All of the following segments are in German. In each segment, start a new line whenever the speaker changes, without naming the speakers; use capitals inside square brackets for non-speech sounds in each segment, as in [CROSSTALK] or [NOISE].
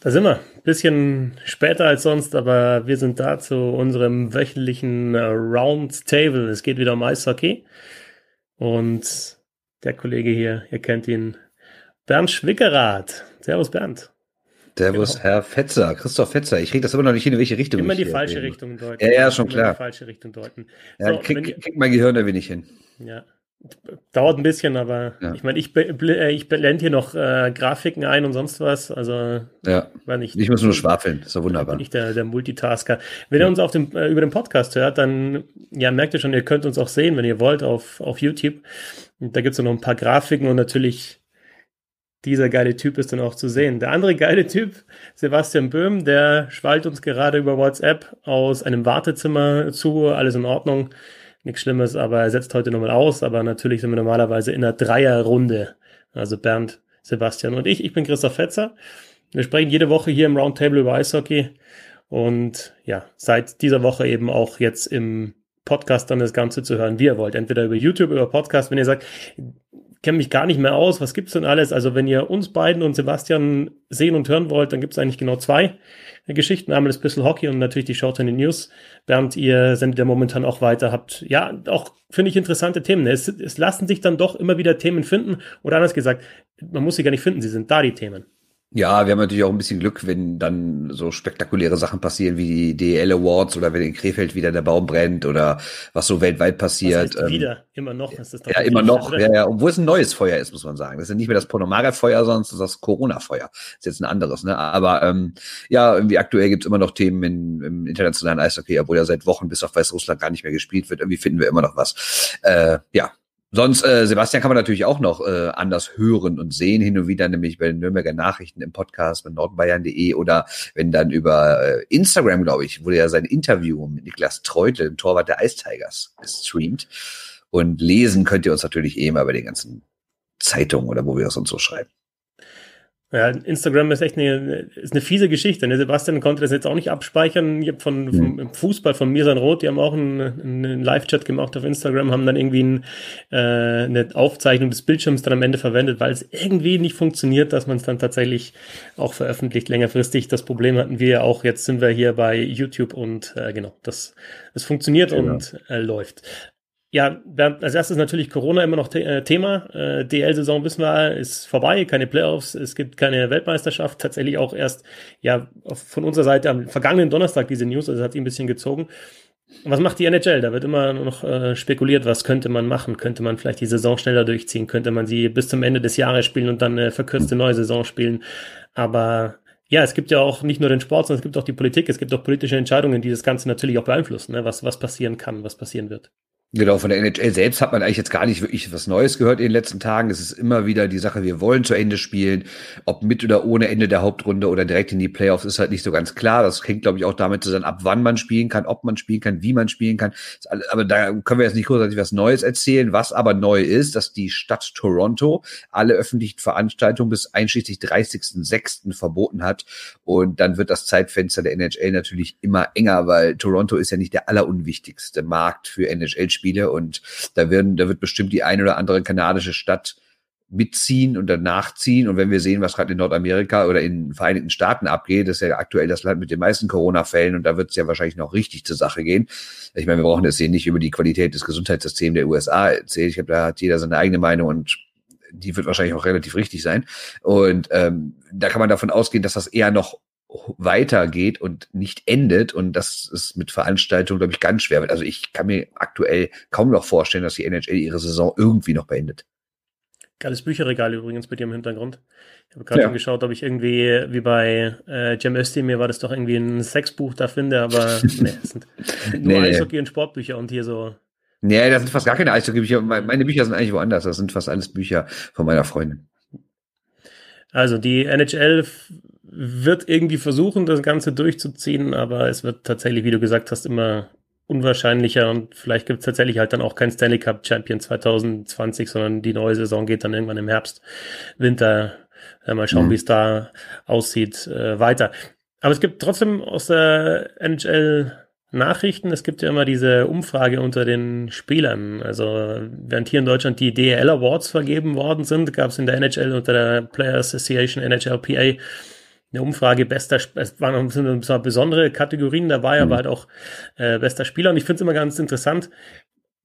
Da sind wir. Bisschen später als sonst, aber wir sind da zu unserem wöchentlichen Roundtable. Es geht wieder um Eishockey. Und der Kollege hier, ihr kennt ihn, Bernd Schwickerath. Servus, Bernd.
Servus, genau. Herr Fetzer, Christoph Fetzer. Ich kriege das immer noch nicht hin, in welche Richtung
Immer die falsche rede. Richtung
deuten. Ja, ja, schon
immer
klar.
Die falsche Richtung deuten.
Ja, so, krieg, krieg mein Gehirn da wenig hin.
Ja, Dauert ein bisschen, aber ja. ich meine, ich, äh, ich blende hier noch äh, Grafiken ein und sonst was. Also,
ja. Nicht, ich muss nur schwafeln. Ist ja wunderbar.
Nicht der, der Multitasker. Wenn ja. ihr uns auf dem, äh, über den Podcast hört, dann ja, merkt ihr schon, ihr könnt uns auch sehen, wenn ihr wollt, auf, auf YouTube. Und da gibt es noch ein paar Grafiken und natürlich dieser geile Typ ist dann auch zu sehen. Der andere geile Typ, Sebastian Böhm, der schwallt uns gerade über WhatsApp aus einem Wartezimmer zu. Alles in Ordnung nichts Schlimmes, aber er setzt heute nochmal aus. Aber natürlich sind wir normalerweise in einer Dreierrunde. Also Bernd, Sebastian und ich. Ich bin Christoph Fetzer. Wir sprechen jede Woche hier im Roundtable über Eishockey. Und ja, seit dieser Woche eben auch jetzt im Podcast dann das Ganze zu hören, wie ihr wollt. Entweder über YouTube, über Podcast. Wenn ihr sagt, kenne mich gar nicht mehr aus, was gibt's denn alles? Also wenn ihr uns beiden und Sebastian sehen und hören wollt, dann gibt's eigentlich genau zwei Geschichten. Einmal das Pistol Hockey und natürlich die Shorten News. Bernd, ihr sendet ja momentan auch weiter, habt ja auch, finde ich, interessante Themen. Es, es lassen sich dann doch immer wieder Themen finden. Oder anders gesagt, man muss sie gar nicht finden, sie sind da, die Themen.
Ja, wir haben natürlich auch ein bisschen Glück, wenn dann so spektakuläre Sachen passieren wie die DL Awards oder wenn in Krefeld wieder der Baum brennt oder was so weltweit passiert.
Das heißt wieder, immer noch.
ist das doch ja, immer noch. Ja, ja, obwohl es ein neues Feuer ist, muss man sagen. Das ist nicht mehr das Ponomare-Feuer, sondern das, das Corona-Feuer. Ist jetzt ein anderes. Ne? Aber ähm, ja, irgendwie aktuell gibt's immer noch Themen in, im internationalen Eishockey, obwohl ja seit Wochen bis auf Weißrussland gar nicht mehr gespielt wird. Irgendwie finden wir immer noch was. Äh, ja, Sonst, äh, Sebastian kann man natürlich auch noch äh, anders hören und sehen, hin und wieder, nämlich bei den Nürnberger Nachrichten im Podcast bei nordbayern.de oder wenn dann über äh, Instagram, glaube ich, wurde ja sein Interview mit Niklas Treutel, dem Torwart der Ice Tigers, gestreamt. Und lesen könnt ihr uns natürlich eh mal bei den ganzen Zeitungen oder wo wir es uns so schreiben.
Ja, Instagram ist echt eine, ist eine fiese Geschichte. Ne? Sebastian konnte das jetzt auch nicht abspeichern. Ich von, vom. Fußball von Mirsan Roth, die haben auch einen, einen Live-Chat gemacht auf Instagram, haben dann irgendwie ein, äh, eine Aufzeichnung des Bildschirms dann am Ende verwendet, weil es irgendwie nicht funktioniert, dass man es dann tatsächlich auch veröffentlicht längerfristig. Das Problem hatten wir ja auch. Jetzt sind wir hier bei YouTube und äh, genau, das, das funktioniert genau. und äh, läuft. Ja, als erstes natürlich Corona immer noch äh, Thema. Äh, DL-Saison wissen wir, ist vorbei, keine Playoffs, es gibt keine Weltmeisterschaft. Tatsächlich auch erst, ja, von unserer Seite am vergangenen Donnerstag diese News, also hat sie ein bisschen gezogen. Was macht die NHL? Da wird immer noch äh, spekuliert, was könnte man machen? Könnte man vielleicht die Saison schneller durchziehen? Könnte man sie bis zum Ende des Jahres spielen und dann eine verkürzte neue Saison spielen? Aber ja, es gibt ja auch nicht nur den Sport, sondern es gibt auch die Politik, es gibt auch politische Entscheidungen, die das Ganze natürlich auch beeinflussen, ne? was, was passieren kann, was passieren wird.
Genau, von der NHL selbst hat man eigentlich jetzt gar nicht wirklich was Neues gehört in den letzten Tagen. Es ist immer wieder die Sache, wir wollen zu Ende spielen. Ob mit oder ohne Ende der Hauptrunde oder direkt in die Playoffs ist halt nicht so ganz klar. Das hängt, glaube ich, auch damit zusammen, ab wann man spielen kann, ob man spielen kann, wie man spielen kann. Aber da können wir jetzt nicht großartig was Neues erzählen. Was aber neu ist, dass die Stadt Toronto alle öffentlichen Veranstaltungen bis einschließlich 30.06. verboten hat. Und dann wird das Zeitfenster der NHL natürlich immer enger, weil Toronto ist ja nicht der allerunwichtigste Markt für NHL Spiele und da werden, da wird bestimmt die eine oder andere kanadische Stadt mitziehen und danach ziehen. Und wenn wir sehen, was gerade in Nordamerika oder in den Vereinigten Staaten abgeht, ist ja aktuell das Land mit den meisten Corona-Fällen und da wird es ja wahrscheinlich noch richtig zur Sache gehen. Ich meine, wir brauchen jetzt hier nicht über die Qualität des Gesundheitssystems der USA erzählen. Ich glaube, da hat jeder seine eigene Meinung und die wird wahrscheinlich auch relativ richtig sein. Und ähm, da kann man davon ausgehen, dass das eher noch weitergeht und nicht endet. Und das ist mit Veranstaltungen, glaube ich, ganz schwer. Also ich kann mir aktuell kaum noch vorstellen, dass die NHL ihre Saison irgendwie noch beendet.
Geiles Bücherregal übrigens bei dir im Hintergrund. Ich habe gerade ja. geschaut, ob ich irgendwie, wie bei äh, Cem Özdemir war das doch irgendwie ein Sexbuch da finde, aber [LAUGHS] nee, es sind nur nee, Eishockey und Sportbücher und hier so.
Nee, das sind fast gar keine Eishockey-Bücher. Meine Bücher sind eigentlich woanders. Das sind fast alles Bücher von meiner Freundin.
Also die NHL wird irgendwie versuchen, das Ganze durchzuziehen, aber es wird tatsächlich, wie du gesagt hast, immer unwahrscheinlicher und vielleicht gibt es tatsächlich halt dann auch kein Stanley Cup Champion 2020, sondern die neue Saison geht dann irgendwann im Herbst, Winter. Äh, mal schauen, mhm. wie es da aussieht, äh, weiter. Aber es gibt trotzdem aus der NHL Nachrichten. Es gibt ja immer diese Umfrage unter den Spielern. Also während hier in Deutschland die DL Awards vergeben worden sind, gab es in der NHL unter der Player Association NHLPA eine Umfrage bester, es waren noch besondere Kategorien dabei, mhm. aber halt auch äh, bester Spieler. Und ich finde es immer ganz interessant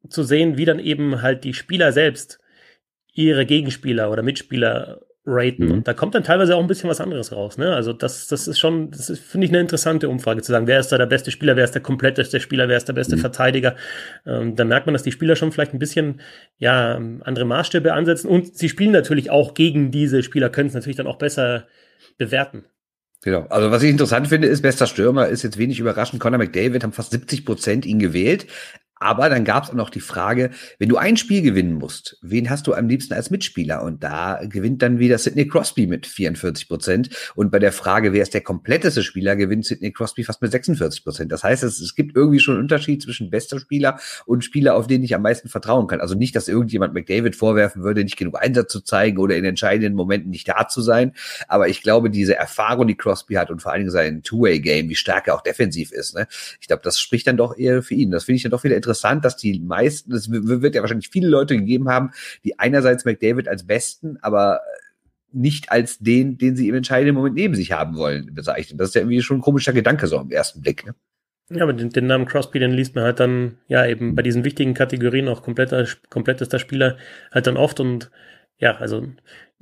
zu sehen, wie dann eben halt die Spieler selbst ihre Gegenspieler oder Mitspieler raten. Mhm. Und da kommt dann teilweise auch ein bisschen was anderes raus. Ne? Also das, das ist schon, das finde ich, eine interessante Umfrage zu sagen, wer ist da der beste Spieler, wer ist der kompletteste Spieler, wer ist der beste mhm. Verteidiger. Ähm, da merkt man, dass die Spieler schon vielleicht ein bisschen ja andere Maßstäbe ansetzen und sie spielen natürlich auch gegen diese Spieler, können es natürlich dann auch besser bewerten.
Genau. Also was ich interessant finde, ist, bester Stürmer ist jetzt wenig überraschend. Conor McDavid haben fast 70 Prozent ihn gewählt. Aber dann gab es auch noch die Frage, wenn du ein Spiel gewinnen musst, wen hast du am liebsten als Mitspieler? Und da gewinnt dann wieder Sidney Crosby mit 44 Prozent. Und bei der Frage, wer ist der kompletteste Spieler, gewinnt Sidney Crosby fast mit 46 Prozent. Das heißt, es, es gibt irgendwie schon einen Unterschied zwischen bester Spieler und Spieler, auf den ich am meisten vertrauen kann. Also nicht, dass irgendjemand McDavid vorwerfen würde, nicht genug Einsatz zu zeigen oder in entscheidenden Momenten nicht da zu sein. Aber ich glaube, diese Erfahrung, die Crosby hat und vor allen Dingen sein Two-Way-Game, wie stark er auch defensiv ist, ne? ich glaube, das spricht dann doch eher für ihn. Das finde ich dann doch wieder interessant interessant, dass die meisten, es wird ja wahrscheinlich viele Leute gegeben haben, die einerseits McDavid als besten, aber nicht als den, den sie im entscheidenden Moment neben sich haben wollen, bezeichnen. Das ist ja irgendwie schon ein komischer Gedanke so am ersten Blick. Ne?
Ja, aber den, den, Namen Crosby, den liest man halt dann, ja, eben bei diesen wichtigen Kategorien auch kompletter, komplettester Spieler halt dann oft und ja, also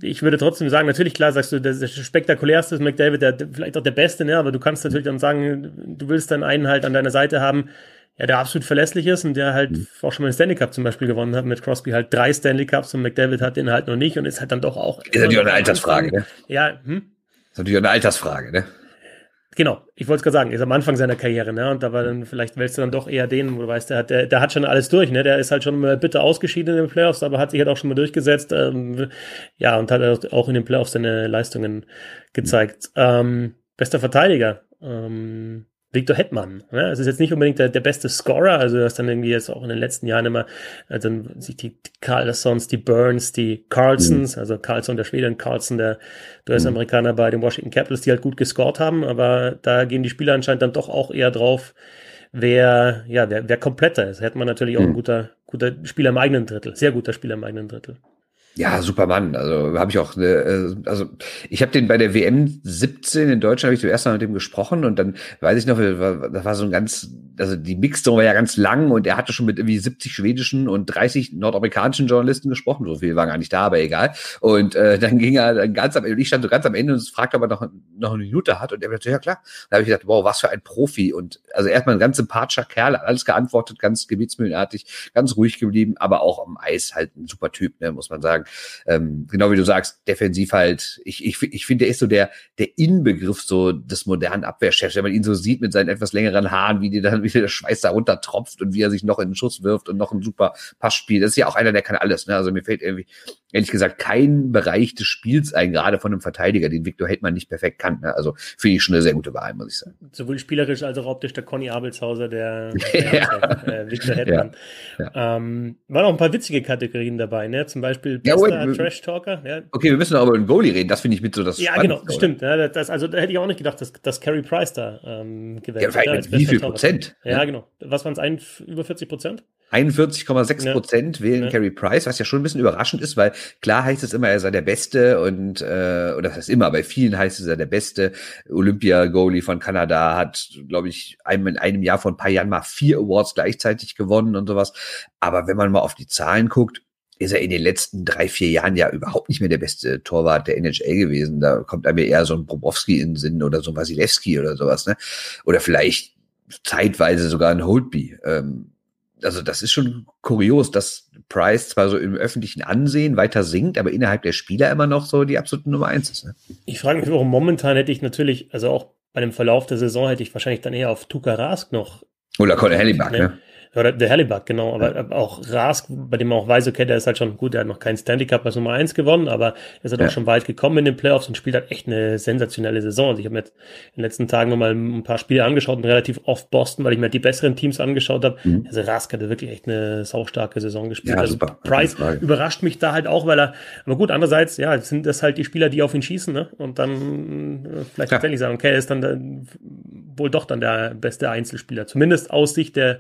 ich würde trotzdem sagen, natürlich, klar, sagst du, der, der spektakulärste ist McDavid, der, vielleicht auch der Beste, ne, aber du kannst natürlich dann sagen, du willst dann einen halt an deiner Seite haben, ja, der absolut verlässlich ist und der halt mhm. auch schon mal den Stanley Cup zum Beispiel gewonnen hat. Mit Crosby halt drei Stanley Cups und McDavid hat den halt noch nicht und ist halt dann doch auch.
Ist natürlich auch eine Altersfrage, ne?
Ja, hm?
Ist natürlich auch eine Altersfrage, ne?
Genau, ich wollte es gerade sagen, ist am Anfang seiner Karriere, ne? Und da war dann, vielleicht wählst du dann doch eher den, wo du weißt, der hat, der, der hat schon alles durch, ne? Der ist halt schon mal bitte ausgeschieden in den Playoffs, aber hat sich halt auch schon mal durchgesetzt, ähm, ja, und hat auch in den Playoffs seine Leistungen gezeigt. Ähm, bester Verteidiger. Ähm, Victor Hetman. Ja, es ist jetzt nicht unbedingt der, der beste Scorer, also das dann irgendwie jetzt auch in den letzten Jahren immer, also sich die, die Carlsons, die Burns, die Carlsons, mhm. also Carlson der Schwede und Carlson der US-Amerikaner mhm. bei den Washington Capitals, die halt gut gescored haben, aber da gehen die Spieler anscheinend dann doch auch eher drauf, wer, ja, wer, wer kompletter ist. Hätte man natürlich auch mhm. ein guter, guter Spieler im eigenen Drittel, sehr guter Spieler im eigenen Drittel.
Ja, super Mann. Also habe ich auch, äh, also ich habe den bei der WM 17 in Deutschland habe ich zuerst mal mit dem gesprochen und dann weiß ich noch, das war so ein ganz, also die Mixzone war ja ganz lang und er hatte schon mit irgendwie 70 schwedischen und 30 nordamerikanischen Journalisten gesprochen. So viel waren gar nicht da, aber egal. Und äh, dann ging er dann ganz am Ende, ich stand so ganz am Ende und fragte, ob er noch, noch eine Minute hat und er sagte, ja klar. Da habe ich gedacht, wow, was für ein Profi und also erstmal ein ganz sympathischer Kerl, alles geantwortet, ganz gebetsmühlenartig, ganz ruhig geblieben, aber auch am Eis halt ein super Typ, ne, muss man sagen ähm, genau wie du sagst, defensiv halt, ich, ich, ich finde, der ist so der, der Inbegriff so des modernen Abwehrchefs, wenn man ihn so sieht mit seinen etwas längeren Haaren, wie die dann, wie der Schweiß da runtertropft und wie er sich noch in den Schuss wirft und noch ein super Pass spielt. Das ist ja auch einer, der kann alles, ne? Also mir fällt irgendwie, ehrlich gesagt, kein Bereich des Spiels ein, gerade von einem Verteidiger, den Victor Heldmann nicht perfekt kann. Ne? Also finde ich schon eine sehr gute Wahl, muss ich sagen.
Sowohl spielerisch als auch optisch der Conny Abelshauser, der, [LAUGHS] der ja. äh, Victor Heldmann. Ja. Ja. Ähm, waren auch ein paar witzige Kategorien dabei, ne? Zum Beispiel
bester Trash Talker. Ja. Okay, wir müssen aber über den Goalie reden. Das finde ich mit so das.
Ja, genau, stimmt. Ja, das, also da hätte ich auch nicht gedacht, dass, dass Carey Price da ähm, gewählt
ja, wird. Wie viel Prozent?
Ja, genau. Was waren es? Über 40 Prozent?
41,6 Prozent ja. wählen ja. Carey Price, was ja schon ein bisschen überraschend ist, weil klar heißt es immer, er sei der Beste und äh, oder das heißt immer, bei vielen heißt es, er der beste Olympia-Goalie von Kanada, hat, glaube ich, einem, in einem Jahr vor ein paar Jahren mal vier Awards gleichzeitig gewonnen und sowas. Aber wenn man mal auf die Zahlen guckt, ist er in den letzten drei, vier Jahren ja überhaupt nicht mehr der beste Torwart der NHL gewesen. Da kommt einem eher so ein Bobowski in den Sinn oder so ein Wasilewski oder sowas, ne? Oder vielleicht zeitweise sogar ein Holtby. Ähm, also das ist schon kurios, dass Price zwar so im öffentlichen Ansehen weiter sinkt, aber innerhalb der Spieler immer noch so die absolute Nummer eins ist. Ne?
Ich frage mich, warum momentan hätte ich natürlich, also auch bei dem Verlauf der Saison hätte ich wahrscheinlich dann eher auf Tuka Rask noch.
Oder Conor Hellebuck, ne? ne?
Oder der Hellebuck, genau. Aber ja. auch Rask, bei dem man auch weiß, okay, der ist halt schon gut, der hat noch keinen Stanley Cup als Nummer eins gewonnen, aber er ist halt ja. auch schon weit gekommen in den Playoffs und spielt halt echt eine sensationelle Saison. Also ich habe mir jetzt in den letzten Tagen nochmal ein paar Spiele angeschaut und relativ oft Boston, weil ich mir die besseren Teams angeschaut habe. Mhm. Also Rask hatte wirklich echt eine saustarke Saison gespielt. Ja, also super. Price überrascht mich da halt auch, weil er, aber gut, andererseits, ja, sind das halt die Spieler, die auf ihn schießen, ne? Und dann äh, vielleicht tatsächlich sagen, okay, er ist dann der, wohl doch dann der beste Einzelspieler. Zumindest aus Sicht der,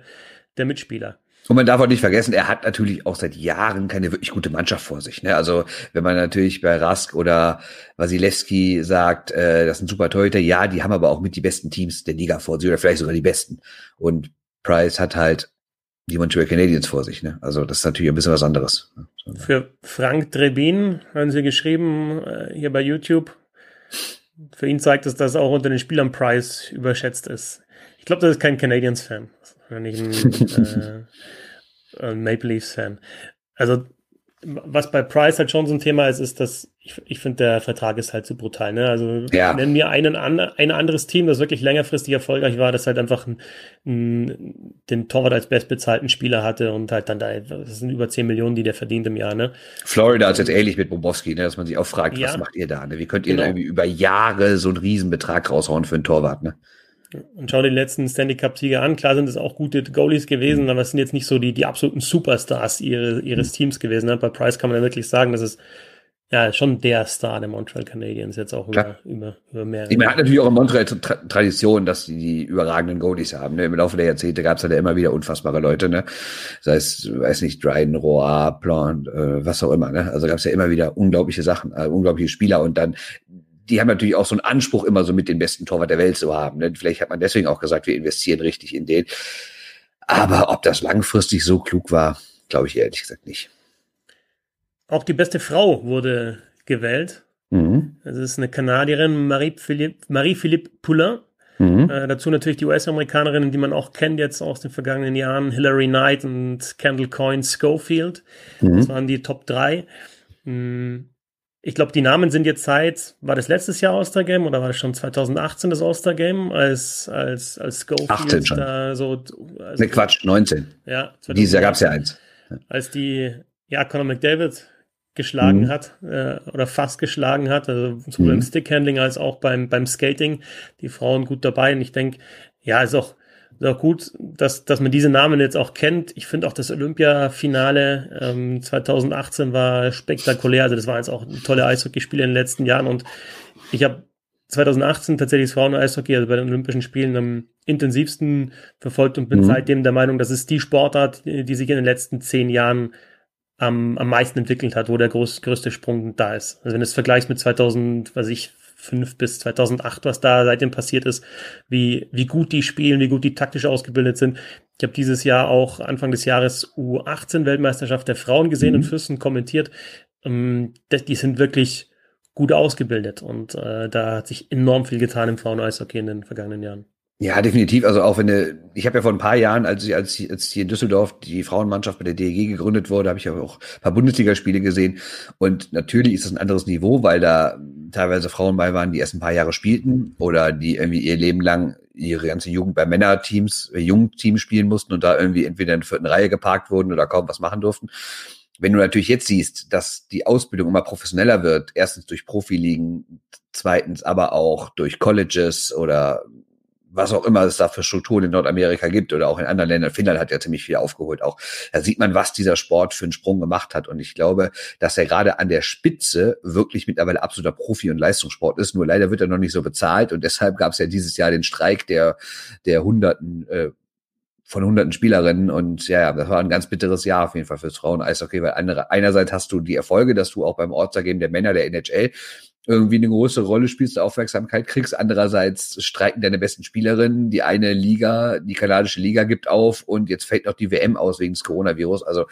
der Mitspieler.
Und man darf auch nicht vergessen, er hat natürlich auch seit Jahren keine wirklich gute Mannschaft vor sich. Ne? Also wenn man natürlich bei Rask oder Wasilewski sagt, äh, das sind super Torhüter, ja, die haben aber auch mit die besten Teams der Liga vor sich oder vielleicht sogar die besten. Und Price hat halt die Montreal Canadiens vor sich. Ne? Also das ist natürlich ein bisschen was anderes.
Für Frank Drebin haben sie geschrieben, äh, hier bei YouTube, für ihn zeigt es, dass auch unter den Spielern Price überschätzt ist. Ich glaube, das ist kein Canadiens-Fan, sondern nicht ein, äh, ein Maple Leafs-Fan. Also was bei Price halt schon so ein Thema ist, ist, dass ich, ich finde, der Vertrag ist halt zu brutal. Ne? Also ja. nennen wir einen an, ein anderes Team, das wirklich längerfristig erfolgreich war, das halt einfach ein, ein, den Torwart als bestbezahlten Spieler hatte und halt dann da, das sind über 10 Millionen, die der verdient im Jahr. Ne?
Florida ist jetzt ähnlich mit Bobowski, ne? dass man sich auch fragt, ja. was macht ihr da? Ne? Wie könnt ihr genau. da irgendwie über Jahre so einen Riesenbetrag raushauen für einen Torwart? Ne?
Und schau dir die letzten Stanley Cup-Sieger an. Klar sind es auch gute Goalies gewesen, aber es sind jetzt nicht so die, die absoluten Superstars ihre, ihres Teams gewesen. Ne? Bei Price kann man ja wirklich sagen, dass es ja schon der Star der Montreal Canadiens jetzt auch über, über, über mehrere.
Man hat natürlich auch in Montreal Tra Tradition, dass die, die überragenden Goalies haben. Ne? Im Laufe der Jahrzehnte gab es ja immer wieder unfassbare Leute, ne? Sei es, weiß nicht, Dryden, Roy, Plant, äh, was auch immer, ne? Also gab es ja immer wieder unglaubliche Sachen, äh, unglaubliche Spieler und dann die haben natürlich auch so einen Anspruch, immer so mit den besten Torwart der Welt zu haben. Ne? Vielleicht hat man deswegen auch gesagt, wir investieren richtig in den. Aber ob das langfristig so klug war, glaube ich ehrlich gesagt nicht.
Auch die beste Frau wurde gewählt. Mhm. Das ist eine Kanadierin, Marie-Philippe Marie Poulain. Mhm. Äh, dazu natürlich die US-Amerikanerinnen, die man auch kennt jetzt aus den vergangenen Jahren, Hillary Knight und Kendall Coyne Schofield. Mhm. Das waren die Top 3. Mhm. Ich glaube, die Namen sind jetzt seit, war das letztes Jahr All-Star-Game oder war das schon 2018 das All-Star-Game, als, als, als
Schofield 18 schon.
da so.
Also, ne, Quatsch, 19.
Ja,
Dieses Jahr gab es ja eins.
Als die, ja, Conor McDavid geschlagen mhm. hat äh, oder fast geschlagen hat, also sowohl mhm. im Stickhandling als auch beim, beim Skating, die Frauen gut dabei. Und ich denke, ja, ist auch ist auch gut, dass, dass man diese Namen jetzt auch kennt. Ich finde auch das Olympiafinale ähm, 2018 war spektakulär. Also das war jetzt auch ein tolle Eishockeyspiele in den letzten Jahren. Und ich habe 2018 tatsächlich das Frauen-Eishockey, also bei den Olympischen Spielen, am intensivsten verfolgt und bin mhm. seitdem der Meinung, dass es die Sportart, die sich in den letzten zehn Jahren am, am meisten entwickelt hat, wo der groß, größte Sprung da ist. Also wenn du es vergleichst mit 2000, was ich, 2005 bis 2008, was da seitdem passiert ist, wie, wie gut die spielen, wie gut die taktisch ausgebildet sind. Ich habe dieses Jahr auch Anfang des Jahres U18-Weltmeisterschaft der Frauen gesehen mhm. in Füssen kommentiert. Ähm, die sind wirklich gut ausgebildet und äh, da hat sich enorm viel getan im Frauen-Eishockey in den vergangenen Jahren.
Ja, definitiv. Also auch wenn du, ich habe ja vor ein paar Jahren, als ich, als, als hier in Düsseldorf die Frauenmannschaft bei der DEG gegründet wurde, habe ich aber auch ein paar Bundesligaspiele gesehen. Und natürlich ist das ein anderes Niveau, weil da teilweise Frauen bei waren, die erst ein paar Jahre spielten oder die irgendwie ihr Leben lang ihre ganze Jugend bei Männerteams, äh, Jungteams spielen mussten und da irgendwie entweder in der vierten Reihe geparkt wurden oder kaum was machen durften. Wenn du natürlich jetzt siehst, dass die Ausbildung immer professioneller wird, erstens durch Profiligen, zweitens aber auch durch Colleges oder was auch immer es da für Strukturen in Nordamerika gibt oder auch in anderen Ländern. Finnland hat ja ziemlich viel aufgeholt auch. Da sieht man, was dieser Sport für einen Sprung gemacht hat. Und ich glaube, dass er gerade an der Spitze wirklich mittlerweile absoluter Profi- und Leistungssport ist. Nur leider wird er noch nicht so bezahlt. Und deshalb gab es ja dieses Jahr den Streik der, der Hunderten, äh, von hunderten Spielerinnen und ja, das war ein ganz bitteres Jahr auf jeden Fall fürs Frauen-Eishockey, weil andere, einerseits hast du die Erfolge, dass du auch beim Ortsergeben der Männer der NHL irgendwie eine große Rolle spielst, Aufmerksamkeit kriegst. Andererseits streiken deine besten Spielerinnen. Die eine Liga, die kanadische Liga gibt auf und jetzt fällt noch die WM aus wegen des Coronavirus. Also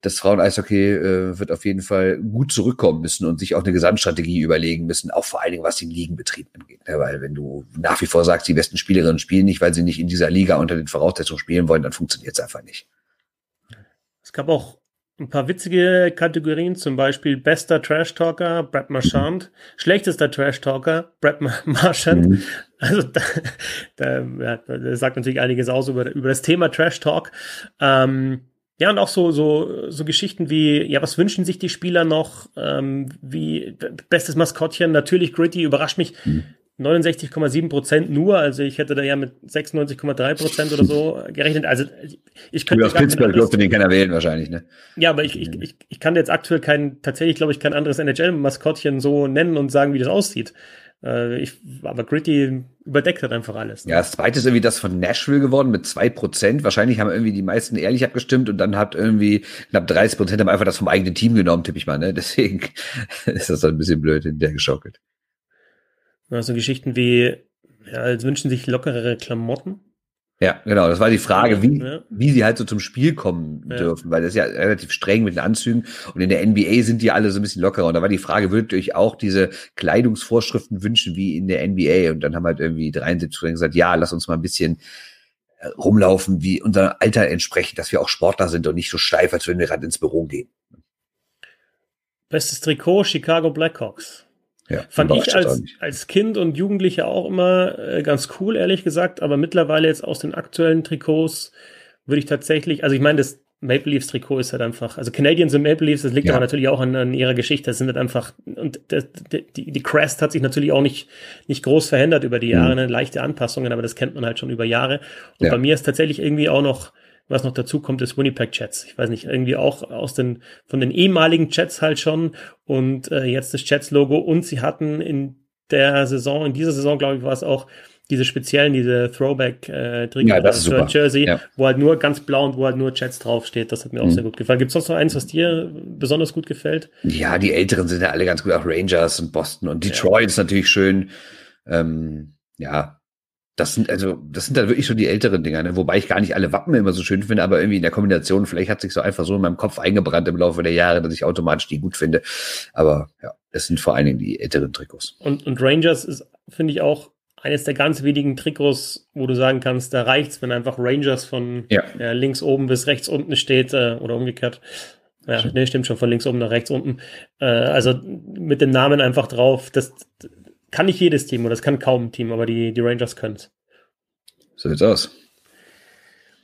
das Frauen-Eishockey äh, wird auf jeden Fall gut zurückkommen müssen und sich auch eine Gesamtstrategie überlegen müssen, auch vor allen Dingen, was den Ligenbetrieb angeht. Ja, weil wenn du nach wie vor sagst, die besten Spielerinnen spielen nicht, weil sie nicht in dieser Liga unter den Voraussetzungen spielen wollen, dann funktioniert es einfach nicht.
Es gab auch ein paar witzige Kategorien, zum Beispiel bester Trash Talker, Brad Marchand, schlechtester Trash Talker, Brad [LAUGHS] Marchand. Mhm. Also da, da, ja, das sagt natürlich einiges aus über, über das Thema Trash Talk. Ähm, ja, und auch so, so, so Geschichten wie, ja, was wünschen sich die Spieler noch? Ähm, wie bestes Maskottchen, natürlich Gritty, überrascht mich. Mhm. 69,7 Prozent nur, also ich hätte da ja mit 96,3 Prozent oder so gerechnet. Also ich könnte.
Aus Pittsburgh durfte den keiner wählen wahrscheinlich, ne?
Ja, aber ich, ich, ich, ich kann jetzt aktuell kein, tatsächlich glaube ich, kein anderes NHL-Maskottchen so nennen und sagen, wie das aussieht. Äh, ich, aber Gritty überdeckt hat einfach alles.
Ne? Ja, das zweite ist irgendwie das von Nashville geworden mit zwei Prozent. Wahrscheinlich haben irgendwie die meisten ehrlich abgestimmt und dann hat irgendwie knapp 30 Prozent haben einfach das vom eigenen Team genommen, tippe ich mal. Ne? [LAUGHS] Deswegen [LAUGHS] ist das dann ein bisschen blöd in geschockelt.
Also Geschichten wie, ja, als wünschen sich lockerere Klamotten.
Ja, genau. Das war die Frage, wie, ja. wie sie halt so zum Spiel kommen ja. dürfen, weil das ist ja relativ streng mit den Anzügen und in der NBA sind die alle so ein bisschen lockerer. Und da war die Frage, würdet ihr euch auch diese Kleidungsvorschriften wünschen wie in der NBA? Und dann haben halt irgendwie 73 gesagt, ja, lass uns mal ein bisschen äh, rumlaufen, wie unser Alter entsprechend, dass wir auch Sportler sind und nicht so steif, als wenn wir gerade ins Büro gehen.
Bestes Trikot, Chicago Blackhawks. Ja, Fand ich als, als Kind und Jugendlicher auch immer äh, ganz cool, ehrlich gesagt. Aber mittlerweile jetzt aus den aktuellen Trikots würde ich tatsächlich, also ich meine, das Maple Leafs Trikot ist halt einfach, also Canadiens und Maple Leafs, das liegt ja. aber natürlich auch an, an, ihrer Geschichte. Das sind halt einfach, und das, die, die Crest hat sich natürlich auch nicht, nicht groß verändert über die Jahre, mhm. eine leichte Anpassungen, aber das kennt man halt schon über Jahre. Und ja. bei mir ist tatsächlich irgendwie auch noch, was noch dazu kommt, ist Winnipeg Jets. Ich weiß nicht, irgendwie auch aus den, von den ehemaligen Jets halt schon und äh, jetzt das Jets Logo und sie hatten in der Saison, in dieser Saison, glaube ich, war es auch diese speziellen, diese Throwback äh,
ja, das ist.
Jersey, ja. wo halt nur ganz blau und wo halt nur Jets draufsteht. Das hat mir auch mhm. sehr gut gefallen. Gibt es sonst noch eins, was dir besonders gut gefällt?
Ja, die älteren sind ja alle ganz gut, auch Rangers und Boston und Detroit ja. ist natürlich schön. Ähm, ja, das sind also, das sind dann wirklich schon die älteren Dinger, ne? wobei ich gar nicht alle Wappen immer so schön finde, aber irgendwie in der Kombination, vielleicht hat sich so einfach so in meinem Kopf eingebrannt im Laufe der Jahre, dass ich automatisch die gut finde. Aber ja, es sind vor allen Dingen die älteren Trikots.
Und, und Rangers ist, finde ich, auch eines der ganz wenigen Trikots, wo du sagen kannst, da reicht's, wenn einfach Rangers von ja. Ja, links oben bis rechts unten steht äh, oder umgekehrt. Ja, nee, stimmt schon, von links oben nach rechts unten. Äh, also mit dem Namen einfach drauf, das, kann nicht jedes Team oder das kann kaum ein Team, aber die, die Rangers können es.
So sieht's aus.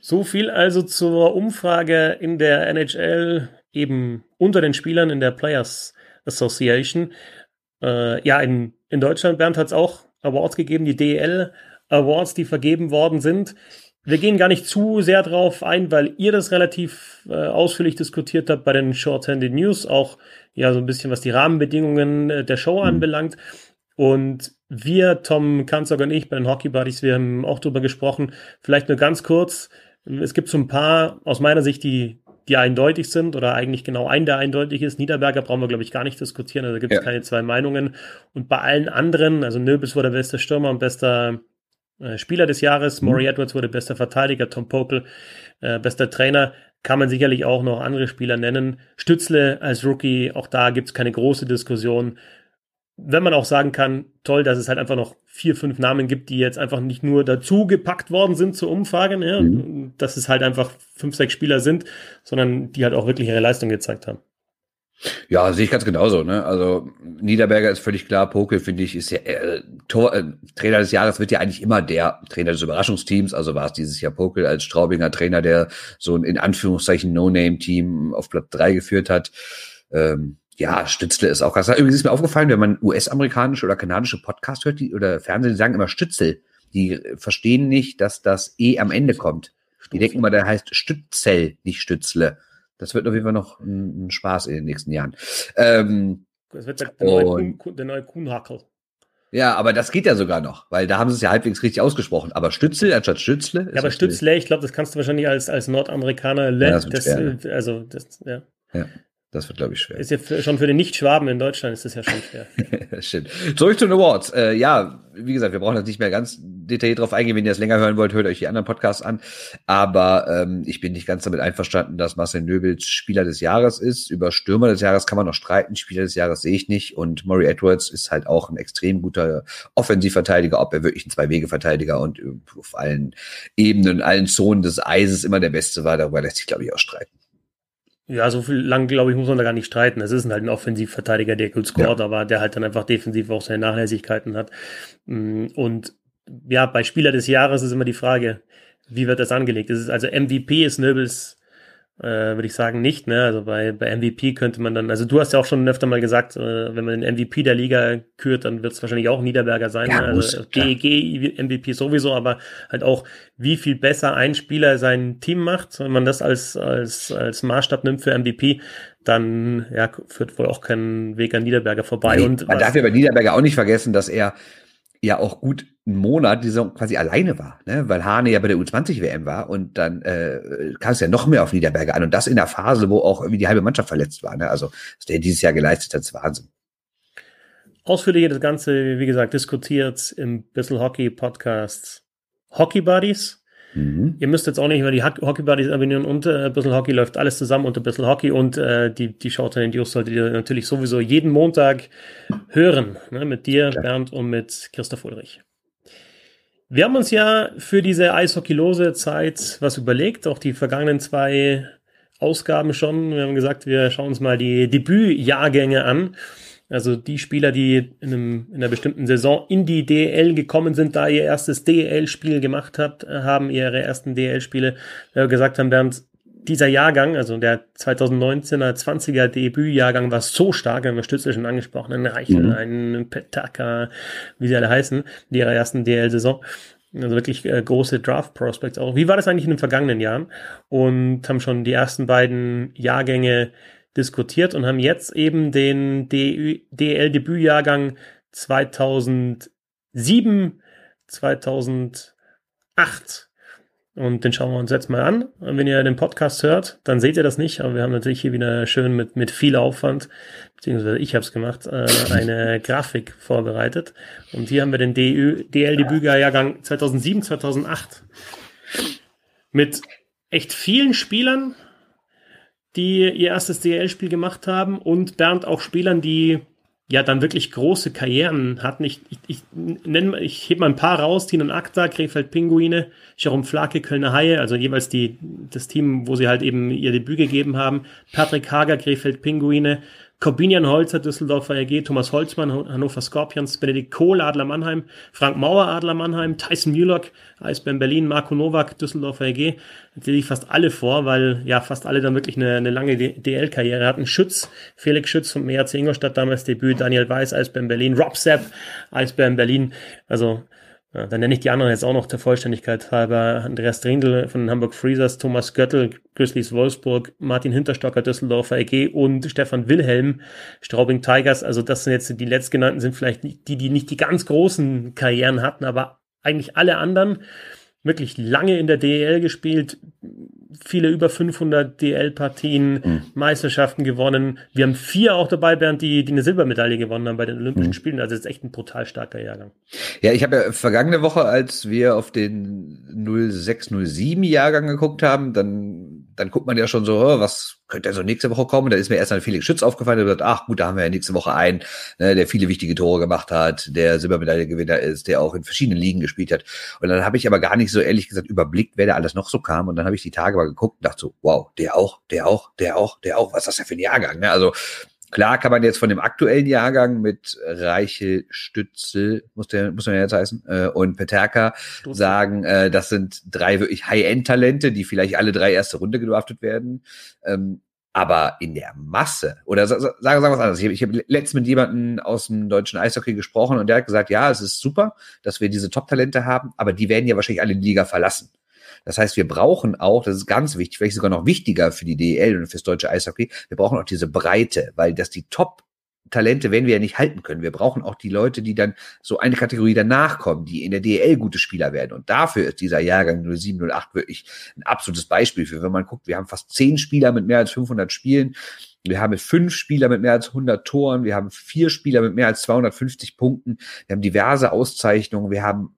So viel also zur Umfrage in der NHL, eben unter den Spielern in der Players Association. Äh, ja, in, in Deutschland, Bernd hat es auch Awards gegeben, die DL Awards, die vergeben worden sind. Wir gehen gar nicht zu sehr drauf ein, weil ihr das relativ äh, ausführlich diskutiert habt bei den Short-Handed News, auch ja so ein bisschen was die Rahmenbedingungen äh, der Show mhm. Und wir, Tom Kanzog und ich bei den Hockey Buddies, wir haben auch drüber gesprochen. Vielleicht nur ganz kurz. Es gibt so ein paar aus meiner Sicht, die, die eindeutig sind oder eigentlich genau ein, der eindeutig ist. Niederberger brauchen wir, glaube ich, gar nicht diskutieren. Also da gibt es ja. keine zwei Meinungen. Und bei allen anderen, also Nöbels wurde bester Stürmer und bester äh, Spieler des Jahres, mhm. Maury Edwards wurde bester Verteidiger, Tom Popel äh, bester Trainer, kann man sicherlich auch noch andere Spieler nennen. Stützle als Rookie, auch da gibt es keine große Diskussion wenn man auch sagen kann, toll, dass es halt einfach noch vier, fünf Namen gibt, die jetzt einfach nicht nur dazu gepackt worden sind zur Umfrage, ja, mhm. dass es halt einfach fünf, sechs Spieler sind, sondern die halt auch wirklich ihre Leistung gezeigt haben.
Ja, sehe ich ganz genauso. Ne? Also Niederberger ist völlig klar, Pokel finde ich ist ja äh, Tor, äh, Trainer des Jahres wird ja eigentlich immer der Trainer des Überraschungsteams. Also war es dieses Jahr Pokel als Straubinger Trainer, der so ein in Anführungszeichen No-Name-Team auf Platz drei geführt hat. Ähm, ja, Stützle ist auch krass. Übrigens ist mir aufgefallen, wenn man US-amerikanische oder kanadische Podcast hört, die, oder Fernsehen, die sagen immer Stützel. Die verstehen nicht, dass das E am Ende kommt. Die denken immer, der heißt Stützel, nicht Stützle. Das wird auf jeden Fall noch ein, ein Spaß in den nächsten Jahren. Ähm,
das wird der, der, neue, der neue Kuhnhackel.
Ja, aber das geht ja sogar noch, weil da haben sie es ja halbwegs richtig ausgesprochen. Aber Stützel anstatt Stützle.
Ja, aber Stützle, ich glaube, das kannst du wahrscheinlich als, als Nordamerikaner, ja, das, das also das, ja.
ja. Das wird, glaube ich, schwer.
Ist ja für, schon für den Nicht-Schwaben in Deutschland ist das ja schon schwer. [LAUGHS]
Stimmt. Zurück zu den Awards. Äh, ja, wie gesagt, wir brauchen jetzt nicht mehr ganz detailliert drauf eingehen. Wenn ihr das länger hören wollt, hört euch die anderen Podcasts an. Aber ähm, ich bin nicht ganz damit einverstanden, dass Marcel Nöbels Spieler des Jahres ist. Über Stürmer des Jahres kann man noch streiten. Spieler des Jahres sehe ich nicht. Und Murray Edwards ist halt auch ein extrem guter Offensivverteidiger, ob er wirklich ein Zwei-Wege-Verteidiger und auf allen Ebenen, allen Zonen des Eises immer der Beste war. Darüber lässt sich, glaube ich, auch streiten.
Ja, so viel lang, glaube ich, muss man da gar nicht streiten. Es ist halt ein Offensivverteidiger, der gut scoret, ja. aber der halt dann einfach defensiv auch seine Nachlässigkeiten hat. Mm, und ja, bei Spieler des Jahres ist immer die Frage, wie wird das angelegt? Ist es also MVP ist Nöbels äh, würde ich sagen, nicht. Ne? Also bei, bei MVP könnte man dann, also du hast ja auch schon öfter mal gesagt, äh, wenn man den MVP der Liga kürt, dann wird es wahrscheinlich auch Niederberger sein. Ja, ne? also GEG MVP sowieso, aber halt auch, wie viel besser ein Spieler sein Team macht, wenn man das als, als, als Maßstab nimmt für MVP, dann ja, führt wohl auch kein Weg an Niederberger vorbei.
Nee,
und
man darf ja bei Niederberger auch nicht vergessen, dass er ja auch gut einen Monat die Saison quasi alleine war, ne? weil Hane ja bei der U20-WM war und dann äh, kam es ja noch mehr auf Niederberger an und das in der Phase, wo auch irgendwie die halbe Mannschaft verletzt war. Ne? Also was der dieses Jahr geleistet hat, ist Wahnsinn.
Ausführlich das Ganze, wie gesagt, diskutiert im Bissel Hockey Podcast Hockey Buddies. Mhm. Ihr müsst jetzt auch nicht über die Hockey Buddies abonnieren und äh, Bissel Hockey läuft alles zusammen unter Bissel Hockey und äh, die, die Show den News solltet ihr natürlich sowieso jeden Montag hören. Ne? Mit dir, Klar. Bernd und mit Christoph Ulrich. Wir haben uns ja für diese Eishockeylose Zeit was überlegt, auch die vergangenen zwei Ausgaben schon. Wir haben gesagt, wir schauen uns mal die Debütjahrgänge an. Also die Spieler, die in, einem, in einer bestimmten Saison in die DL gekommen sind, da ihr erstes DL-Spiel gemacht habt, haben ihre ersten DL-Spiele äh, gesagt haben, während dieser Jahrgang, also der 2019er 20er Debütjahrgang war so stark, haben wir Stützel schon angesprochen, ein Reichel, mhm. ein Petaka, wie sie alle heißen, die ihrer ersten DL-Saison. Also wirklich äh, große Draft-Prospects auch. Wie war das eigentlich in den vergangenen Jahren? Und haben schon die ersten beiden Jahrgänge diskutiert und haben jetzt eben den DL-Debütjahrgang 2007, 2008 und den schauen wir uns jetzt mal an. Und wenn ihr den Podcast hört, dann seht ihr das nicht, aber wir haben natürlich hier wieder schön mit, mit viel Aufwand, beziehungsweise ich habe es gemacht, äh, eine [LAUGHS] Grafik vorbereitet. Und hier haben wir den DL-Debütjahrgang 2007, 2008 mit echt vielen Spielern, die ihr erstes DL-Spiel gemacht haben und Bernd auch Spielern, die ja dann wirklich große Karrieren hatten. Ich, ich, ich nenne, ich hebe mal ein paar raus, Tinan Akta, Krefeld Pinguine, Jerome Flake, Kölner Haie, also jeweils die, das Team, wo sie halt eben ihr Debüt gegeben haben. Patrick Hager, Krefeld Pinguine, Corbinian Holzer, Düsseldorfer EG, Thomas Holzmann, Hannover Scorpions, Benedikt Kohl, Adler Mannheim, Frank Mauer, Adler Mannheim, Tyson Mühlock, Eisbären Berlin, Marco Nowak, Düsseldorfer. Jetzt lese ich fast alle vor, weil ja fast alle dann wirklich eine, eine lange DL-Karriere hatten. Schütz, Felix Schütz vom ERC Ingolstadt damals Debüt, Daniel Weiß, Eisbären Berlin, Rob Sepp, Eisbären Berlin. Also ja, dann nenne ich die anderen jetzt auch noch der Vollständigkeit halber. Andreas Drindl von Hamburg Freezers, Thomas Göttel, Grizzlies Wolfsburg, Martin Hinterstocker, Düsseldorfer EG und Stefan Wilhelm, Straubing Tigers. Also das sind jetzt die letztgenannten, sind vielleicht die, die nicht die ganz großen Karrieren hatten, aber eigentlich alle anderen wirklich lange in der DEL gespielt, viele über 500 DL-Partien, mhm. Meisterschaften gewonnen. Wir haben vier auch dabei, Bernd, die, die eine Silbermedaille gewonnen haben bei den Olympischen mhm. Spielen. Also das ist echt ein brutal starker Jahrgang.
Ja, ich habe ja vergangene Woche, als wir auf den 0607-Jahrgang geguckt haben, dann, dann guckt man ja schon so, oh, was könnte so nächste Woche kommen. Da ist mir erst an Felix Schütz aufgefallen, der sagt, ach gut, da haben wir ja nächste Woche einen, ne, der viele wichtige Tore gemacht hat, der Silbermedaillengewinner ist, der auch in verschiedenen Ligen gespielt hat. Und dann habe ich aber gar nicht so ehrlich gesagt überblickt, wer da alles noch so kam. Und dann habe ich die Tage mal geguckt und dachte so, wow, der auch, der auch, der auch, der auch. Was ist das denn für ein Jahrgang? Ne? Also Klar kann man jetzt von dem aktuellen Jahrgang mit Reichel Stützel, muss der, muss man ja jetzt heißen, äh, und Peterka sagen, äh, das sind drei wirklich High-End-Talente, die vielleicht alle drei erste Runde gedraftet werden. Ähm, aber in der Masse, oder sagen, sagen wir was anderes. Ich habe hab letztens mit jemandem aus dem deutschen Eishockey gesprochen und der hat gesagt, ja, es ist super, dass wir diese Top-Talente haben, aber die werden ja wahrscheinlich alle die Liga verlassen. Das heißt, wir brauchen auch, das ist ganz wichtig, vielleicht sogar noch wichtiger für die DEL und fürs deutsche Eishockey, wir brauchen auch diese Breite, weil das die Top Talente werden wir ja nicht halten können. Wir brauchen auch die Leute, die dann so eine Kategorie danach kommen, die in der DEL gute Spieler werden. Und dafür ist dieser Jahrgang 07, 08 wirklich ein absolutes Beispiel für. Wenn man guckt, wir haben fast zehn Spieler mit mehr als 500 Spielen. Wir haben fünf Spieler mit mehr als 100 Toren. Wir haben vier Spieler mit mehr als 250 Punkten. Wir haben diverse Auszeichnungen. Wir haben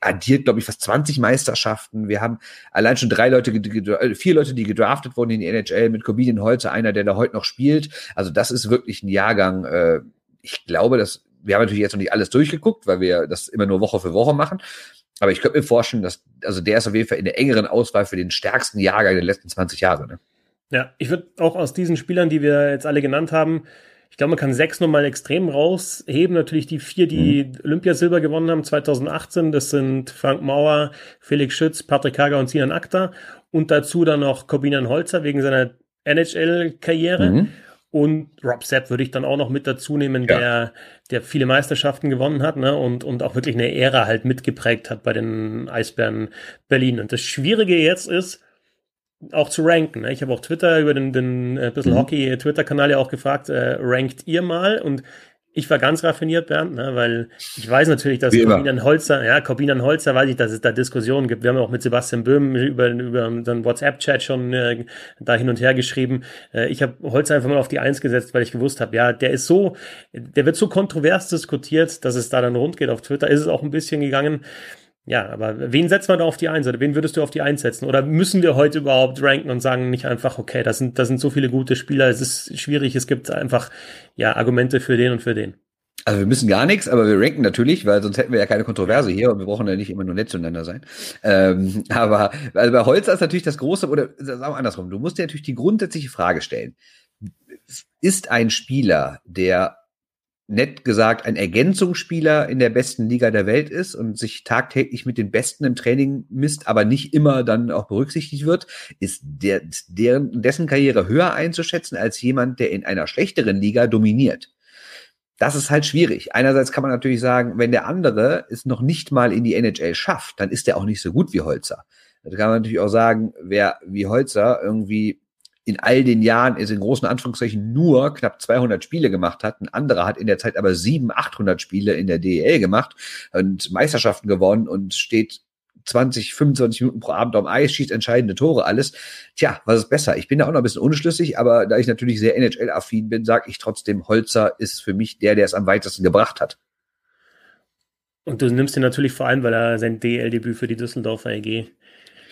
addiert, glaube ich, fast 20 Meisterschaften. Wir haben allein schon drei Leute, äh, vier Leute, die gedraftet wurden in die NHL mit Corbinian Holzer, einer, der da heute noch spielt. Also das ist wirklich ein Jahrgang. Äh, ich glaube, dass wir haben natürlich jetzt noch nicht alles durchgeguckt, weil wir das immer nur Woche für Woche machen. Aber ich könnte mir vorstellen, dass, also der ist auf jeden Fall in der engeren Auswahl für den stärksten Jahrgang der letzten 20 Jahre. Ne?
Ja, ich würde auch aus diesen Spielern, die wir jetzt alle genannt haben, ich glaube, man kann sechs nochmal extrem rausheben. Natürlich die vier, die mhm. Olympiasilber gewonnen haben 2018. Das sind Frank Mauer, Felix Schütz, Patrick Hager und Sinan Akta. Und dazu dann noch Corbinian Holzer wegen seiner NHL-Karriere. Mhm. Und Rob Sepp würde ich dann auch noch mit dazu nehmen, ja. der, der viele Meisterschaften gewonnen hat ne? und, und auch wirklich eine Ära halt mitgeprägt hat bei den Eisbären Berlin. Und das Schwierige jetzt ist, auch zu ranken. Ne? Ich habe auch Twitter über den, den äh, bisschen mhm. Hockey-Twitter-Kanal ja auch gefragt, äh, rankt ihr mal? Und ich war ganz raffiniert, Bernd, ne, weil ich weiß natürlich, dass Corbinian Holzer, ja, Corbinian Holzer weiß ich, dass es da Diskussionen gibt. Wir haben auch mit Sebastian Böhm über, über unseren WhatsApp-Chat schon äh, da hin und her geschrieben. Äh, ich habe Holzer einfach mal auf die Eins gesetzt, weil ich gewusst habe, ja, der ist so, der wird so kontrovers diskutiert, dass es da dann rund geht auf Twitter. Ist es auch ein bisschen gegangen. Ja, aber wen setzt man da auf die Eins oder wen würdest du auf die Eins setzen? Oder müssen wir heute überhaupt ranken und sagen nicht einfach, okay, das sind, das sind so viele gute Spieler, es ist schwierig, es gibt einfach, ja, Argumente für den und für den.
Also wir müssen gar nichts, aber wir ranken natürlich, weil sonst hätten wir ja keine Kontroverse hier und wir brauchen ja nicht immer nur nett zueinander sein. Ähm, [LAUGHS] aber also bei Holzer ist natürlich das große, oder sagen wir andersrum, du musst dir natürlich die grundsätzliche Frage stellen. Ist ein Spieler, der nett gesagt ein Ergänzungsspieler in der besten Liga der Welt ist und sich tagtäglich mit den Besten im Training misst, aber nicht immer dann auch berücksichtigt wird, ist der, deren, dessen Karriere höher einzuschätzen als jemand, der in einer schlechteren Liga dominiert. Das ist halt schwierig. Einerseits kann man natürlich sagen, wenn der andere es noch nicht mal in die NHL schafft, dann ist er auch nicht so gut wie Holzer. Da kann man natürlich auch sagen, wer wie Holzer irgendwie in all den Jahren ist in großen Anführungszeichen nur knapp 200 Spiele gemacht hat. Ein anderer hat in der Zeit aber 700, 800 Spiele in der DEL gemacht und Meisterschaften gewonnen und steht 20, 25 Minuten pro Abend am Eis, schießt entscheidende Tore, alles. Tja, was ist besser? Ich bin da auch noch ein bisschen unschlüssig, aber da ich natürlich sehr NHL-affin bin, sage ich trotzdem, Holzer ist für mich der, der es am weitesten gebracht hat.
Und du nimmst ihn natürlich vor allem, weil er sein DL-Debüt für die Düsseldorfer EG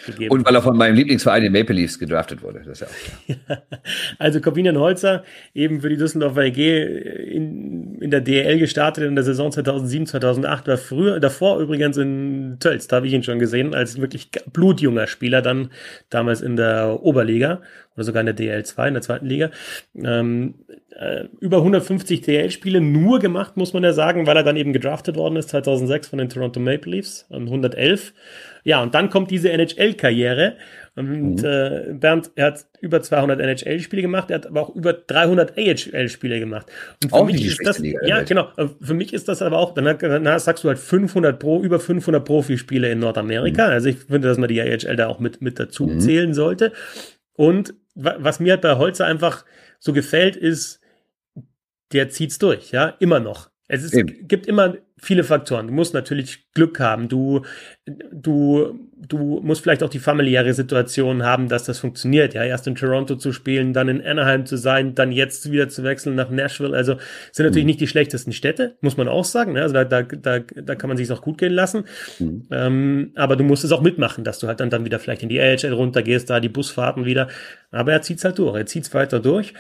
gegeben. Und weil er von meinem Lieblingsverein den Maple Leafs gedraftet wurde. Das ist ja auch
klar. [LAUGHS] also Corbinian Holzer, eben für die Düsseldorfer EG in, in der DL gestartet in der Saison 2007, 2008, war früher, davor übrigens in Tölz, da habe ich ihn schon gesehen, als wirklich blutjunger Spieler, dann damals in der Oberliga oder sogar in der DL2, in der zweiten Liga. Ähm, äh, über 150 DL-Spiele nur gemacht, muss man ja sagen, weil er dann eben gedraftet worden ist, 2006 von den Toronto Maple Leafs, 111 ja, und dann kommt diese NHL-Karriere. Und mhm. äh, Bernd, er hat über 200 NHL-Spiele gemacht, er hat aber auch über 300 AHL-Spiele gemacht. Und für auch mich ist das, Liga, ja, genau. Für mich ist das aber auch, dann, dann sagst du halt 500 Pro, über 500 Profispiele in Nordamerika. Mhm. Also ich finde, dass man die AHL da auch mit, mit dazu mhm. zählen sollte. Und was mir halt bei Holzer einfach so gefällt, ist, der zieht's durch, ja, immer noch. Es ist, gibt immer viele Faktoren. Du musst natürlich Glück haben. Du, du, du musst vielleicht auch die familiäre Situation haben, dass das funktioniert. Ja, erst in Toronto zu spielen, dann in Anaheim zu sein, dann jetzt wieder zu wechseln nach Nashville. Also sind natürlich mhm. nicht die schlechtesten Städte, muss man auch sagen. Ne? Also da, da, da, da kann man sich auch gut gehen lassen. Mhm. Ähm, aber du musst es auch mitmachen, dass du halt dann, dann wieder vielleicht in die AHL runtergehst, da die Busfahrten wieder. Aber er zieht's halt durch. Er zieht's weiter durch.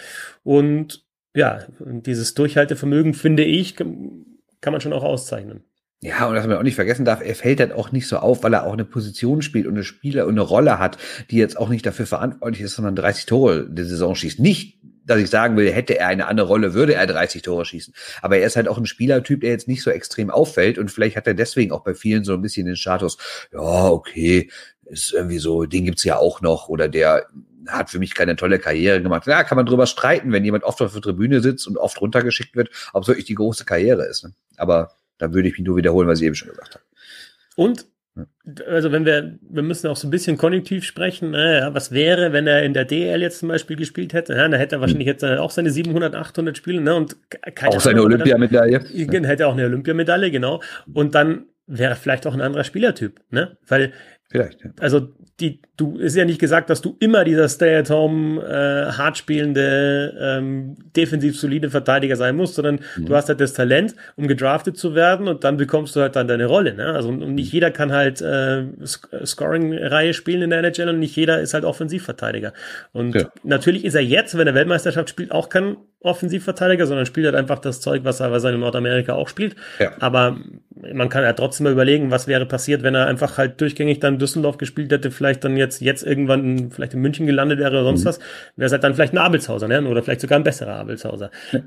Und ja, dieses Durchhaltevermögen, finde ich, kann man schon auch auszeichnen.
Ja, und was man auch nicht vergessen darf, er fällt dann auch nicht so auf, weil er auch eine Position spielt und eine Spieler und eine Rolle hat, die jetzt auch nicht dafür verantwortlich ist, sondern 30 Tore der Saison schießt. Nicht, dass ich sagen will, hätte er eine andere Rolle, würde er 30 Tore schießen. Aber er ist halt auch ein Spielertyp, der jetzt nicht so extrem auffällt und vielleicht hat er deswegen auch bei vielen so ein bisschen den Status, ja, okay, ist irgendwie so, den gibt's ja auch noch oder der hat für mich keine tolle Karriere gemacht. Ja, kann man drüber streiten, wenn jemand oft auf der Tribüne sitzt und oft runtergeschickt wird, ob es wirklich die große Karriere ist. Ne? Aber da würde ich mich nur wiederholen, was ich eben schon gesagt habe.
Und also wenn wir, wir müssen auch so ein bisschen konjunktiv sprechen, äh, was wäre, wenn er in der DL jetzt zum Beispiel gespielt hätte? Ja, dann hätte er wahrscheinlich jetzt auch seine 700, 800 Spiele, ne? Und
keine auch seine Olympiamedaille.
Hätte auch eine Olympiamedaille, genau. Und dann wäre vielleicht auch ein anderer Spielertyp, ne? Weil
Vielleicht, ja.
Also die, du ist ja nicht gesagt, dass du immer dieser Stay-at-home, äh, hart spielende, ähm, defensiv solide Verteidiger sein musst, sondern mhm. du hast halt das Talent, um gedraftet zu werden und dann bekommst du halt dann deine Rolle. Ne? Also und nicht jeder kann halt äh, Scoring-Reihe spielen in der NHL und nicht jeder ist halt Offensivverteidiger. Und ja. natürlich ist er jetzt, wenn er Weltmeisterschaft spielt, auch kein Offensivverteidiger, sondern spielt halt einfach das Zeug, was er, was er in Nordamerika auch spielt. Ja. Aber man kann ja trotzdem mal überlegen, was wäre passiert, wenn er einfach halt durchgängig dann Düsseldorf gespielt hätte, vielleicht dann jetzt, jetzt irgendwann in, vielleicht in München gelandet wäre oder sonst mhm. was, wäre es halt dann vielleicht ein Abelshauser, ne? oder vielleicht sogar ein besserer Abelshauser. Ja.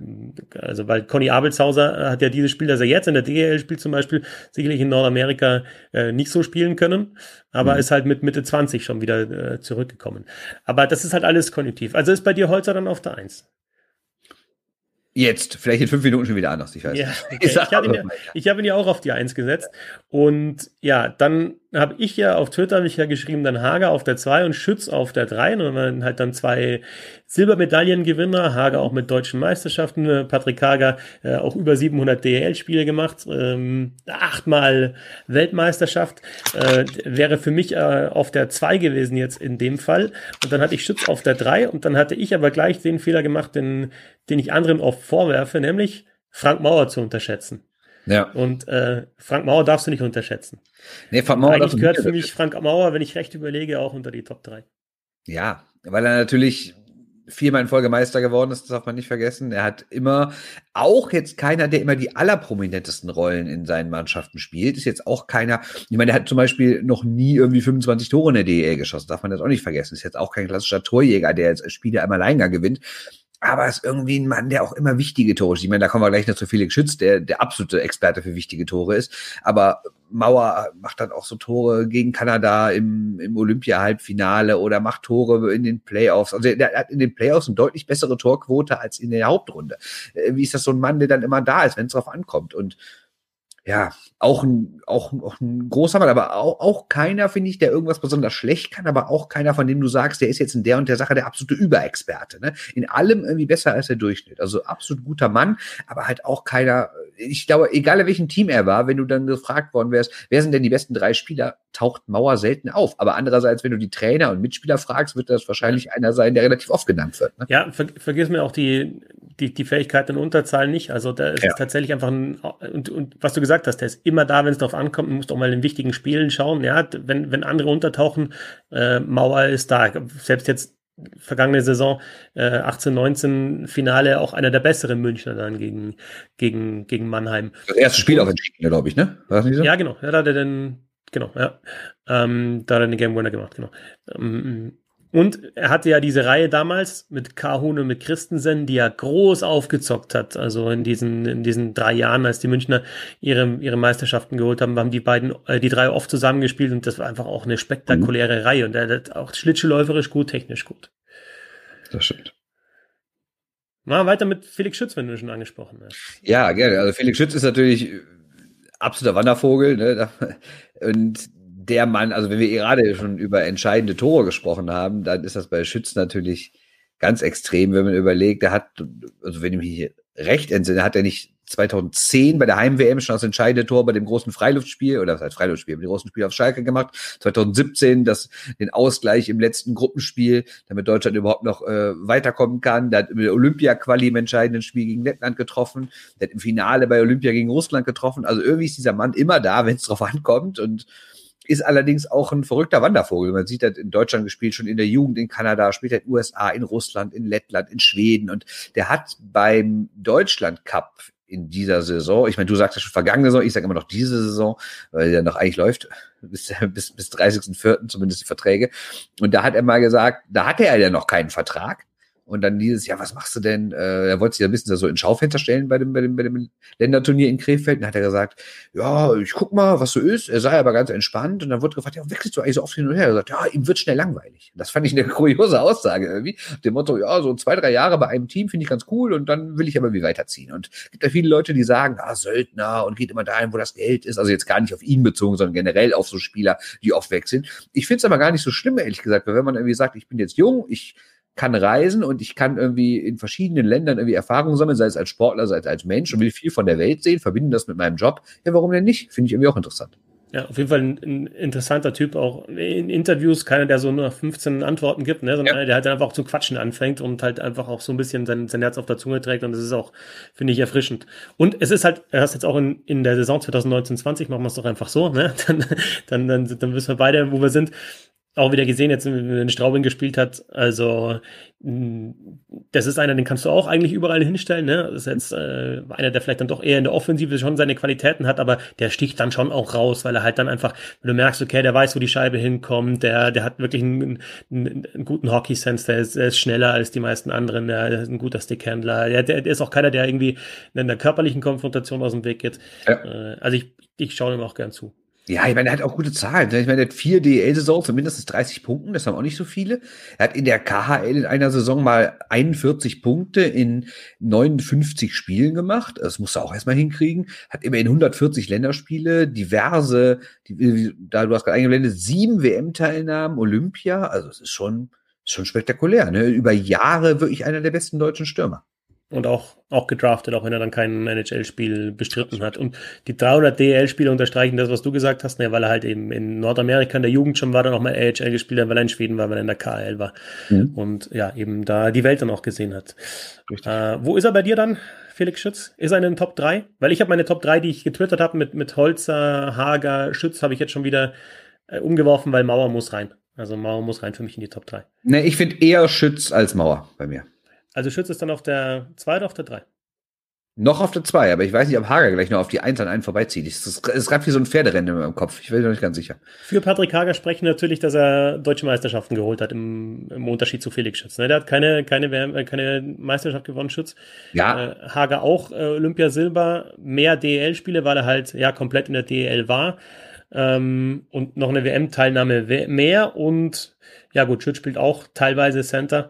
Also, weil Conny Abelshauser hat ja dieses Spiel, das er jetzt in der DEL spielt zum Beispiel, sicherlich in Nordamerika äh, nicht so spielen können, aber mhm. ist halt mit Mitte 20 schon wieder äh, zurückgekommen. Aber das ist halt alles konjunktiv. Also ist bei dir Holzer dann auf der Eins.
Jetzt, vielleicht in fünf Minuten schon wieder anders, ich weiß.
Ja, okay. ich habe ihn, ja, hab ihn ja auch auf die Eins gesetzt. Und ja, dann habe ich ja auf Twitter habe ich ja geschrieben, dann Hager auf der 2 und Schütz auf der 3 und dann halt dann zwei Silbermedaillengewinner, Hager auch mit deutschen Meisterschaften, äh, Patrick Hager äh, auch über 700 DEL-Spiele gemacht, ähm, achtmal Weltmeisterschaft, äh, wäre für mich äh, auf der 2 gewesen jetzt in dem Fall. Und dann hatte ich Schütz auf der 3 und dann hatte ich aber gleich den Fehler gemacht, den, den ich anderen oft vorwerfe, nämlich Frank Mauer zu unterschätzen. Ja. Und äh, Frank Mauer darfst du nicht unterschätzen. Nee, Frank Mauer Eigentlich gehört für mich Frank Mauer, wenn ich recht überlege, auch unter die Top 3.
Ja, weil er natürlich viermal in Folge Meister geworden ist, das darf man nicht vergessen. Er hat immer, auch jetzt keiner, der immer die allerprominentesten Rollen in seinen Mannschaften spielt, ist jetzt auch keiner, ich meine, er hat zum Beispiel noch nie irgendwie 25 Tore in der DEL geschossen, darf man das auch nicht vergessen. Ist jetzt auch kein klassischer Torjäger, der jetzt Spiele einmal Alleingang gewinnt aber ist irgendwie ein Mann, der auch immer wichtige Tore Ich meine, da kommen wir gleich noch zu Felix Schütz, der der absolute Experte für wichtige Tore ist. Aber Mauer macht dann auch so Tore gegen Kanada im, im Olympia-Halbfinale oder macht Tore in den Playoffs. Also er hat in den Playoffs eine deutlich bessere Torquote als in der Hauptrunde. Äh, wie ist das so ein Mann, der dann immer da ist, wenn es drauf ankommt? Und ja, auch ein, auch, auch ein großer Mann, aber auch, auch keiner, finde ich, der irgendwas besonders schlecht kann, aber auch keiner, von dem du sagst, der ist jetzt in der und der Sache der absolute Überexperte. Ne? In allem irgendwie besser als der Durchschnitt. Also absolut guter Mann, aber halt auch keiner, ich glaube, egal in welchem Team er war, wenn du dann gefragt worden wärst, wer sind denn die besten drei Spieler, taucht Mauer selten auf. Aber andererseits, wenn du die Trainer und Mitspieler fragst, wird das wahrscheinlich einer sein, der relativ oft genannt wird. Ne?
Ja, ver vergiss mir auch die, die, die Fähigkeit in Unterzahlen nicht. Also da ist ja. es tatsächlich einfach ein, und, und was du gesagt hast, der ist immer da, wenn es darauf ankommt, du musst auch mal in wichtigen Spielen schauen. Ja, wenn, wenn andere untertauchen, äh, Mauer ist da. Selbst jetzt vergangene Saison äh, 18, 19 Finale auch einer der besseren Münchner dann gegen, gegen, gegen Mannheim.
Das erste Spiel auch entschieden, glaube ich, ne?
War das nicht so? Ja, genau. Ja, da hat er den, genau, ja. Ähm, da hat er den Game Winner gemacht, genau. Ähm, und er hatte ja diese Reihe damals mit Kahun und mit Christensen, die er groß aufgezockt hat. Also in diesen, in diesen drei Jahren, als die Münchner ihre, ihre Meisterschaften geholt haben, haben die beiden, äh, die drei oft zusammengespielt und das war einfach auch eine spektakuläre mhm. Reihe. Und er hat auch schlittschuhläuferisch gut, technisch gut.
Das stimmt.
Mal weiter mit Felix Schütz, wenn du schon angesprochen hast.
Ja, gerne. Also Felix Schütz ist natürlich absoluter Wandervogel. Ne? [LAUGHS] Und der Mann, also wenn wir gerade schon über entscheidende Tore gesprochen haben, dann ist das bei Schütz natürlich ganz extrem, wenn man überlegt, er hat, also wenn ich mich recht entsinne, hat er nicht 2010 bei der Heim-WM schon das entscheidende Tor bei dem großen Freiluftspiel, oder das heißt Freiluftspiel, dem großen Spiel auf Schalke gemacht. 2017 das, den Ausgleich im letzten Gruppenspiel, damit Deutschland überhaupt noch äh, weiterkommen kann. Der hat im Olympia-Quali im entscheidenden Spiel gegen Lettland getroffen. Der hat im Finale bei Olympia gegen Russland getroffen. Also irgendwie ist dieser Mann immer da, wenn es drauf ankommt und ist allerdings auch ein verrückter Wandervogel. Man sieht, hat in Deutschland gespielt, schon in der Jugend, in Kanada, spielt er in den USA, in Russland, in Lettland, in Schweden und der hat beim Deutschland Cup in dieser Saison, ich meine, du sagst ja schon vergangene Saison, ich sage immer noch diese Saison, weil der noch eigentlich läuft, [LAUGHS] bis, bis, bis 30.04. zumindest die Verträge. Und da hat er mal gesagt, da hatte er ja noch keinen Vertrag. Und dann dieses, ja, was machst du denn? Äh, er wollte sich ja ein bisschen so in Schaufenster stellen bei dem, bei dem, bei dem Länderturnier in Krefeld. Und dann hat er gesagt, ja, ich guck mal, was so ist. Er sei aber ganz entspannt. Und dann wurde gefragt, ja, wechselst du eigentlich so oft hin und her? Er sagt, ja, ihm wird schnell langweilig. Das fand ich eine [LAUGHS] kuriose Aussage irgendwie. Dem Motto, ja, so zwei, drei Jahre bei einem Team finde ich ganz cool und dann will ich aber wie weiterziehen. Und es gibt ja viele Leute, die sagen, ah, Söldner und geht immer dahin, wo das Geld ist. Also jetzt gar nicht auf ihn bezogen, sondern generell auf so Spieler, die oft wechseln. Ich finde es aber gar nicht so schlimm, ehrlich gesagt, weil wenn man irgendwie sagt, ich bin jetzt jung, ich kann reisen und ich kann irgendwie in verschiedenen Ländern irgendwie Erfahrungen sammeln, sei es als Sportler, sei es als Mensch und will viel von der Welt sehen, verbinden das mit meinem Job. Ja, warum denn nicht? Finde ich irgendwie auch interessant.
Ja, auf jeden Fall ein, ein, interessanter Typ, auch in Interviews, keiner, der so nur 15 Antworten gibt, ne, sondern ja. einer, der halt einfach auch zu quatschen anfängt und halt einfach auch so ein bisschen sein, sein Herz auf der Zunge trägt und das ist auch, finde ich, erfrischend. Und es ist halt, er hast jetzt auch in, in der Saison 2019-20, machen wir es doch einfach so, ne, [LAUGHS] dann, dann, dann, dann wissen wir beide, wo wir sind auch wieder gesehen, jetzt wenn Straubing gespielt hat. Also mm, das ist einer, den kannst du auch eigentlich überall hinstellen. Ne? Das ist jetzt äh, einer, der vielleicht dann doch eher in der Offensive schon seine Qualitäten hat, aber der sticht dann schon auch raus, weil er halt dann einfach, wenn du merkst, okay, der weiß, wo die Scheibe hinkommt, der, der hat wirklich einen, einen, einen guten Hockey-Sense, der, der ist, schneller als die meisten anderen, der, ist ein guter Stickhändler, der, der, ist auch keiner, der irgendwie in der körperlichen Konfrontation aus dem Weg geht. Ja. Äh, also ich, ich schaue ihm auch gern zu.
Ja, ich meine, er hat auch gute Zahlen. Ich meine, er hat vier DEL-Saisons von mindestens 30 Punkten, das haben auch nicht so viele. Er hat in der KHL in einer Saison mal 41 Punkte in 59 Spielen gemacht. Das muss er auch erstmal hinkriegen. Hat immerhin 140 Länderspiele, diverse, die, da du hast gerade eingeblendet, sieben WM-Teilnahmen, Olympia. Also es ist schon, schon spektakulär. Ne? Über Jahre wirklich einer der besten deutschen Stürmer
und auch, auch gedraftet, auch wenn er dann kein NHL-Spiel bestritten hat. Und die 300 DL-Spiele unterstreichen das, was du gesagt hast, ne, weil er halt eben in Nordamerika in der Jugend schon war, dann auch mal AHL gespielt hat, weil er in Schweden war, weil er in der KL war. Mhm. Und ja, eben da die Welt dann auch gesehen hat. Äh, wo ist er bei dir dann, Felix Schütz? Ist er in den Top 3? Weil ich habe meine Top 3, die ich getwittert habe mit, mit Holzer, Hager, Schütz, habe ich jetzt schon wieder äh, umgeworfen, weil Mauer muss rein. Also Mauer muss rein für mich in die Top 3.
Ne, ich finde eher Schütz als Mauer bei mir.
Also Schütz ist dann auf der 2 oder auf der 3?
Noch auf der 2, aber ich weiß nicht, ob Hager gleich noch auf die 1 an einen vorbeizieht. Es ist, ist gerade wie so ein Pferderennen in meinem Kopf. Ich bin noch nicht ganz sicher.
Für Patrick Hager sprechen natürlich, dass er deutsche Meisterschaften geholt hat, im, im Unterschied zu Felix Schütz. Ne? Der hat keine, keine, äh, keine Meisterschaft gewonnen, Schütz.
Ja.
Äh, Hager auch äh, Olympia Silber, mehr DEL-Spiele, weil er halt ja komplett in der DEL war. Ähm, und noch eine WM-Teilnahme mehr und ja gut, Schütz spielt auch teilweise Center.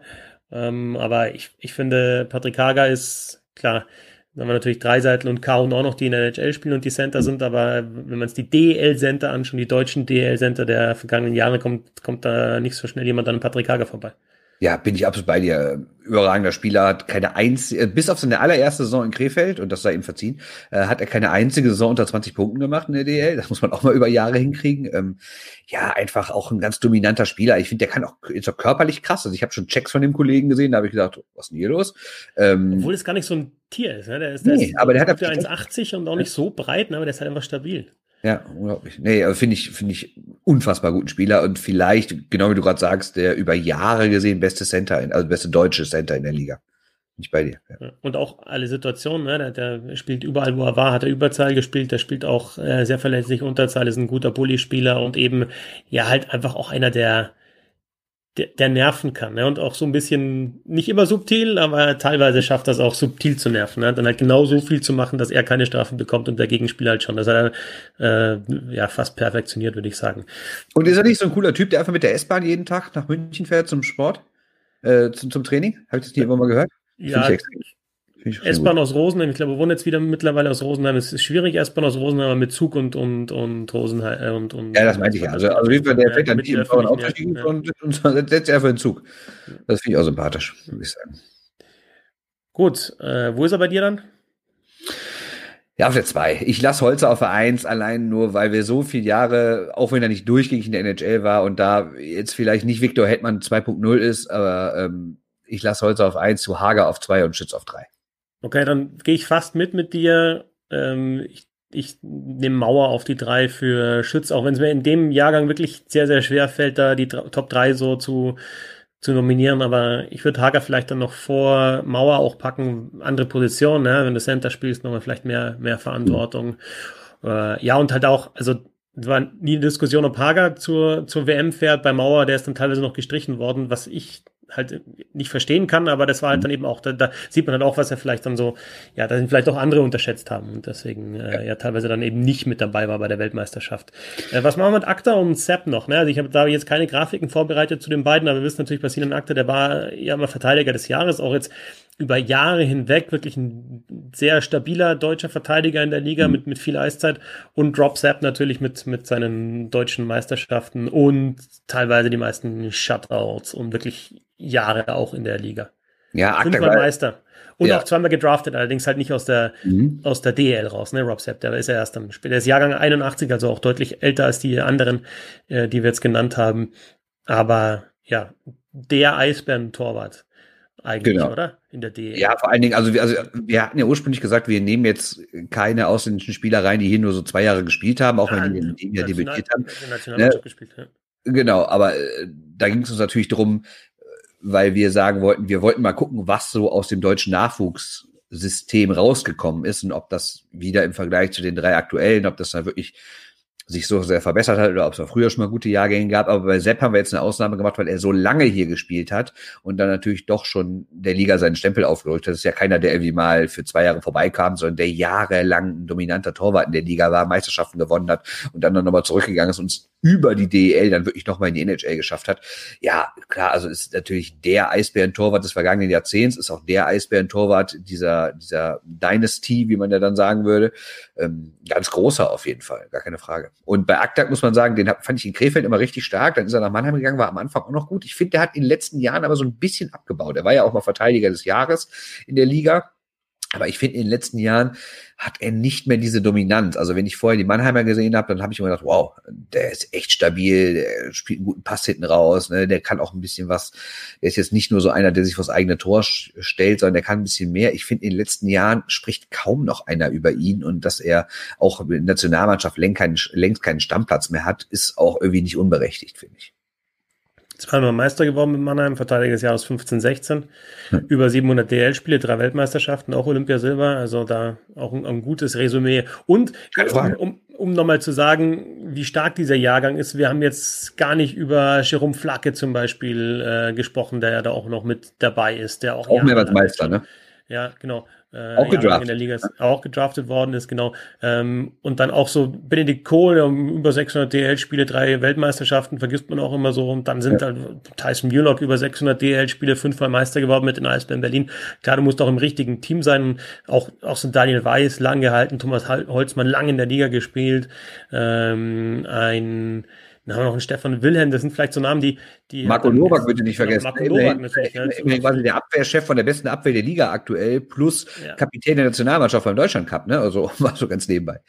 Ähm, aber ich, ich finde, Patrick Hager ist, klar, dann haben wir natürlich Dreiseitel und Kaun auch noch, die in der NHL spielen und die Center sind, aber wenn man es die DL-Center anschaut, die deutschen DL-Center der vergangenen Jahre, kommt, kommt da nicht so schnell jemand an Patrick Hager vorbei.
Ja, bin ich absolut bei dir. Überragender Spieler, hat keine einzige, äh, bis auf seine allererste Saison in Krefeld, und das sei ihm verziehen, äh, hat er keine einzige Saison unter 20 Punkten gemacht in der DL. Das muss man auch mal über Jahre hinkriegen. Ähm, ja, einfach auch ein ganz dominanter Spieler. Ich finde, der kann auch, ist auch körperlich krass. Also ich habe schon Checks von dem Kollegen gesehen, da habe ich gedacht, was ist denn hier los?
Ähm, Obwohl es gar nicht so ein Tier ist, ne? Der ist, der nee, ist aber der hat 1,80 und auch nicht so breit, ne? aber der ist halt einfach stabil.
Ja, unglaublich. Nee, also finde ich, finde ich unfassbar guten Spieler und vielleicht, genau wie du gerade sagst, der über Jahre gesehen beste Center, in, also beste deutsche Center in der Liga. Nicht bei dir.
Ja. Und auch alle Situationen, ne? der, der, spielt überall, wo er war, hat er Überzahl gespielt, der spielt auch äh, sehr verletzlich Unterzahl, ist ein guter Bully-Spieler und eben ja halt einfach auch einer der, der, der nerven kann. Ne? Und auch so ein bisschen, nicht immer subtil, aber teilweise schafft das auch subtil zu nerven. Ne? Dann halt genau so viel zu machen, dass er keine Strafen bekommt und der Gegenspieler halt schon. Das hat er äh, ja fast perfektioniert, würde ich sagen.
Und ist er nicht so ein cooler Typ, der einfach mit der S-Bahn jeden Tag nach München fährt zum Sport? Äh, zum, zum Training? Habe ich das nicht immer mal gehört?
Ja, S-Bahn aus Rosenheim, ich glaube, wir wohnen jetzt wieder mittlerweile aus Rosenheim. Es ist schwierig, S-Bahn aus Rosenheim, aber mit Zug und, und, und Rosenheim äh, und, und.
Ja, das meinte ich ja. Also, also der ja, fährt dann nicht im ja. und, und setzt einfach in Zug. Das finde ich auch sympathisch, würde ich sagen.
Gut, äh, wo ist er bei dir dann?
Ja, auf der 2. Ich lasse Holzer auf der 1, allein nur, weil wir so viele Jahre, auch wenn er nicht durchgängig in der NHL war und da jetzt vielleicht nicht Victor Hetman 2.0 ist, aber ähm, ich lasse Holzer auf 1, zu Hager auf 2 und Schütz auf 3.
Okay, dann gehe ich fast mit mit dir. Ähm, ich, ich nehme Mauer auf die drei für Schütz, auch wenn es mir in dem Jahrgang wirklich sehr, sehr schwer fällt, da die Top 3 so zu, zu nominieren. Aber ich würde Hager vielleicht dann noch vor Mauer auch packen, andere Positionen, ne? wenn du Center spielst, nochmal vielleicht mehr, mehr Verantwortung. Mhm. Äh, ja, und halt auch, also es war nie eine Diskussion, ob Hager zur, zur WM fährt. Bei Mauer, der ist dann teilweise noch gestrichen worden, was ich halt nicht verstehen kann, aber das war halt dann eben auch, da, da sieht man dann auch, was er vielleicht dann so, ja, da sind vielleicht auch andere unterschätzt haben und deswegen äh, ja. ja teilweise dann eben nicht mit dabei war bei der Weltmeisterschaft. Äh, was machen wir mit Akta und Sepp noch? Ne? Also ich habe da jetzt keine Grafiken vorbereitet zu den beiden, aber wir wissen natürlich bei Sinan Akta, der war ja mal Verteidiger des Jahres, auch jetzt über Jahre hinweg wirklich ein sehr stabiler deutscher Verteidiger in der Liga mhm. mit, mit viel Eiszeit und Drop Sepp natürlich mit, mit seinen deutschen Meisterschaften und teilweise die meisten Shutouts und wirklich Jahre auch in der Liga.
Ja,
Fünfmal Meister. Und ja. auch zweimal gedraftet, allerdings halt nicht aus der, mhm. aus der DL raus, ne, Rob Sepp, der ist ja erst dann später. Der ist Jahrgang 81, also auch deutlich älter als die anderen, äh, die wir jetzt genannt haben. Aber ja, der Eisbären-Torwart eigentlich, genau. oder?
In der DL. Ja, vor allen Dingen, also wir, also wir hatten ja ursprünglich gesagt, wir nehmen jetzt keine ausländischen Spieler rein, die hier nur so zwei Jahre gespielt haben, auch ja, wenn die in dem Jahr debütiert haben. Ne? Gespielt, ja. Genau, aber äh, da ging es uns natürlich darum, weil wir sagen wollten, wir wollten mal gucken, was so aus dem deutschen Nachwuchssystem rausgekommen ist und ob das wieder im Vergleich zu den drei aktuellen, ob das da wirklich sich so sehr verbessert hat oder ob es auch früher schon mal gute Jahrgänge gab. Aber bei Sepp haben wir jetzt eine Ausnahme gemacht, weil er so lange hier gespielt hat und dann natürlich doch schon der Liga seinen Stempel aufgelöst hat. Das ist ja keiner, der irgendwie mal für zwei Jahre vorbeikam, sondern der jahrelang ein dominanter Torwart in der Liga war, Meisterschaften gewonnen hat und dann nochmal zurückgegangen ist und über die DEL dann wirklich nochmal in die NHL geschafft hat. Ja, klar, also ist natürlich der Eisbären-Torwart des vergangenen Jahrzehnts, ist auch der Eisbären-Torwart dieser, dieser Dynasty, wie man ja dann sagen würde. Ähm, ganz großer auf jeden Fall, gar keine Frage. Und bei Aktak muss man sagen, den fand ich in Krefeld immer richtig stark. Dann ist er nach Mannheim gegangen, war am Anfang auch noch gut. Ich finde, der hat in den letzten Jahren aber so ein bisschen abgebaut. Er war ja auch mal Verteidiger des Jahres in der Liga. Aber ich finde, in den letzten Jahren hat er nicht mehr diese Dominanz. Also wenn ich vorher die Mannheimer gesehen habe, dann habe ich immer gedacht, wow, der ist echt stabil, der spielt einen guten Pass hinten raus, ne? der kann auch ein bisschen was. Der ist jetzt nicht nur so einer, der sich vors eigene Tor stellt, sondern der kann ein bisschen mehr. Ich finde, in den letzten Jahren spricht kaum noch einer über ihn und dass er auch in der Nationalmannschaft längst keinen, längst keinen Stammplatz mehr hat, ist auch irgendwie nicht unberechtigt, finde ich.
Zweimal Meister geworden mit Mannheim, Verteidiger des Jahres 15, 16. Hm. Über 700 DL-Spiele, drei Weltmeisterschaften, auch Olympia Silber. Also da auch ein, ein gutes Resümee. Und um, um, um nochmal zu sagen, wie stark dieser Jahrgang ist, wir haben jetzt gar nicht über Jerome Flacke zum Beispiel äh, gesprochen, der ja da auch noch mit dabei ist. Der auch,
auch mehr als Meister, ne?
Ja, genau
äh, auch gedraftet. in
der Liga auch gedraftet worden ist, genau. Ähm, und dann auch so Benedikt Kohl, über 600 DL-Spiele, drei Weltmeisterschaften, vergisst man auch immer so. Und dann sind ja. dann Tyson Mulock über 600 DL-Spiele, fünfmal Meister geworden mit den Eisbären Berlin. Klar, du musst auch im richtigen Team sein. Auch, auch so Daniel Weiß, lang gehalten, Thomas Holzmann, lang in der Liga gespielt. Ähm, ein dann haben wir noch einen Stefan Wilhelm, das sind vielleicht so Namen, die. die
Marco Novak würde nicht vergessen. Marco Novak natürlich. Immerhin quasi der Abwehrchef von der besten Abwehr der Liga aktuell, plus ja. Kapitän der Nationalmannschaft beim Deutschland Cup, ne? Also [LAUGHS] war so ganz nebenbei.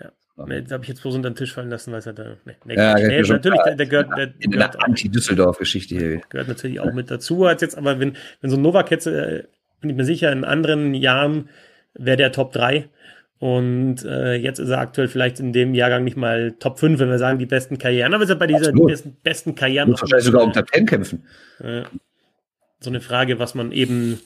Ja. Nee, das habe ich jetzt bloß unter den Tisch fallen lassen, weil er da. Nee,
nee, ja, nee, natürlich, der, der gehört. Der in der Anti-Düsseldorf-Geschichte hier.
Gehört natürlich auch mit dazu. Als jetzt, aber wenn, wenn so ein Novak jetzt, äh, bin ich mir sicher, in anderen Jahren wäre der Top 3 und äh, jetzt ist er aktuell vielleicht in dem Jahrgang nicht mal Top 5, wenn wir sagen, die besten Karrieren. Aber ist er bei dieser die besten, besten Karrieren.
Muss wahrscheinlich sogar um Top 10 kämpfen.
Äh, so eine Frage, was man eben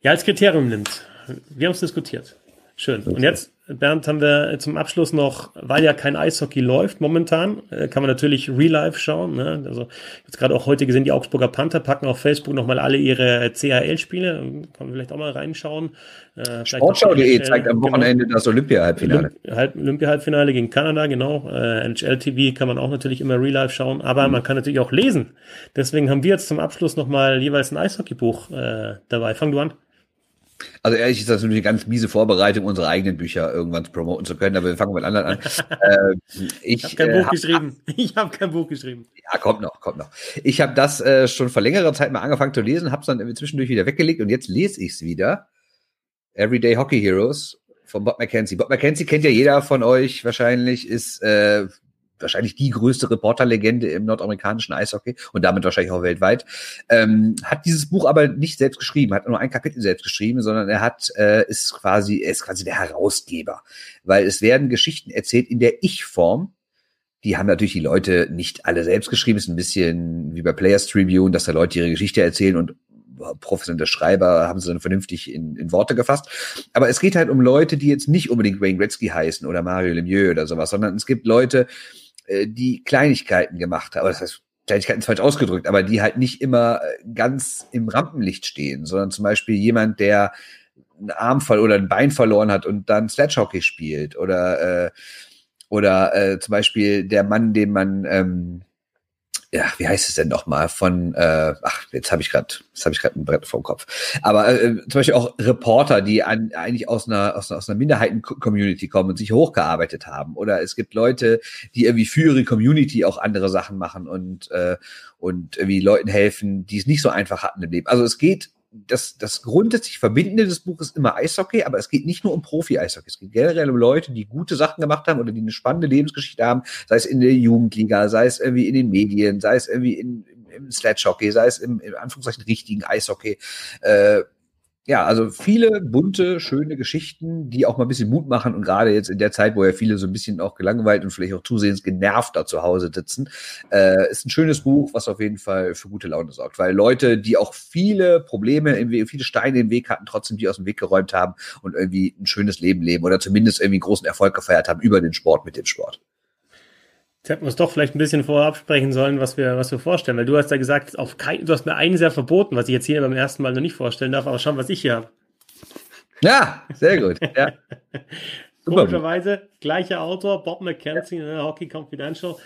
ja als Kriterium nimmt. Wir haben es diskutiert. Schön. Und jetzt Bernd, haben wir zum Abschluss noch, weil ja kein Eishockey läuft momentan, äh, kann man natürlich Real Life schauen. Ne? Also jetzt gerade auch heute gesehen, die Augsburger Panther packen auf Facebook nochmal alle ihre CHL-Spiele. Kann man vielleicht auch mal reinschauen.
Äh, Sportschau.de zeigt am genau. Wochenende genau, das Olympia-Halbfinale.
Olympia-Halbfinale gegen Kanada, genau. Äh, NHL-TV kann man auch natürlich immer Real Life schauen, aber mhm. man kann natürlich auch lesen. Deswegen haben wir jetzt zum Abschluss nochmal jeweils ein Eishockeybuch äh, dabei. Fang du an.
Also ehrlich ist das natürlich eine ganz miese Vorbereitung, unsere eigenen Bücher irgendwann promoten zu können, aber wir fangen mit anderen an. [LAUGHS]
äh, ich, habe kein äh, Buch hab, geschrieben. [LAUGHS] Ich habe kein Buch geschrieben.
Ja, kommt noch, kommt noch. Ich habe das äh, schon vor längerer Zeit mal angefangen zu lesen, habe es dann zwischendurch wieder weggelegt und jetzt lese ich es wieder. Everyday Hockey Heroes von Bob McKenzie. Bob McKenzie kennt ja jeder von euch wahrscheinlich, ist äh, wahrscheinlich die größte Reporterlegende im nordamerikanischen Eishockey und damit wahrscheinlich auch weltweit, ähm, hat dieses Buch aber nicht selbst geschrieben, hat nur ein Kapitel selbst geschrieben, sondern er hat äh, ist quasi er ist quasi der Herausgeber, weil es werden Geschichten erzählt in der Ich-Form. Die haben natürlich die Leute nicht alle selbst geschrieben, ist ein bisschen wie bei Players Tribune, dass da Leute ihre Geschichte erzählen und professionelle Schreiber haben sie dann vernünftig in, in Worte gefasst. Aber es geht halt um Leute, die jetzt nicht unbedingt Wayne Gretzky heißen oder Mario Lemieux oder sowas, sondern es gibt Leute, äh, die Kleinigkeiten gemacht haben. Das heißt, Kleinigkeiten ist falsch ausgedrückt, aber die halt nicht immer äh, ganz im Rampenlicht stehen, sondern zum Beispiel jemand, der einen Arm oder ein Bein verloren hat und dann Sledgehockey spielt oder äh, oder äh, zum Beispiel der Mann, den man ähm, ja, wie heißt es denn nochmal von, äh, ach, jetzt habe ich gerade, jetzt habe ich gerade ein Brett vor dem Kopf. Aber äh, zum Beispiel auch Reporter, die an, eigentlich aus einer, aus einer, aus einer Minderheiten-Community kommen und sich hochgearbeitet haben. Oder es gibt Leute, die irgendwie für ihre Community auch andere Sachen machen und, äh, und irgendwie Leuten helfen, die es nicht so einfach hatten im Leben. Also es geht das, das grundsätzlich Verbindende des Buches ist immer Eishockey, aber es geht nicht nur um Profi-Eishockey. Es geht generell um Leute, die gute Sachen gemacht haben oder die eine spannende Lebensgeschichte haben, sei es in der Jugendliga, sei es irgendwie in den Medien, sei es irgendwie in, im Sledgehockey, sei es im, im Anführungszeichen richtigen Eishockey. Äh, ja, also viele bunte, schöne Geschichten, die auch mal ein bisschen Mut machen und gerade jetzt in der Zeit, wo ja viele so ein bisschen auch gelangweilt und vielleicht auch zusehends genervt da zu Hause sitzen, äh, ist ein schönes Buch, was auf jeden Fall für gute Laune sorgt, weil Leute, die auch viele Probleme, viele Steine im Weg hatten, trotzdem die aus dem Weg geräumt haben und irgendwie ein schönes Leben leben oder zumindest irgendwie großen Erfolg gefeiert haben über den Sport mit dem Sport.
Jetzt hätten wir uns doch vielleicht ein bisschen vorher absprechen sollen, was wir, was wir vorstellen, weil du hast ja gesagt, auf kein, du hast mir einen sehr verboten, was ich jetzt hier beim ersten Mal noch nicht vorstellen darf, aber schauen, was ich hier habe.
Ja, sehr gut. Ja. [LAUGHS]
Komischerweise, gleicher Autor, Bob McKenzie, ne, Hockey Confidential.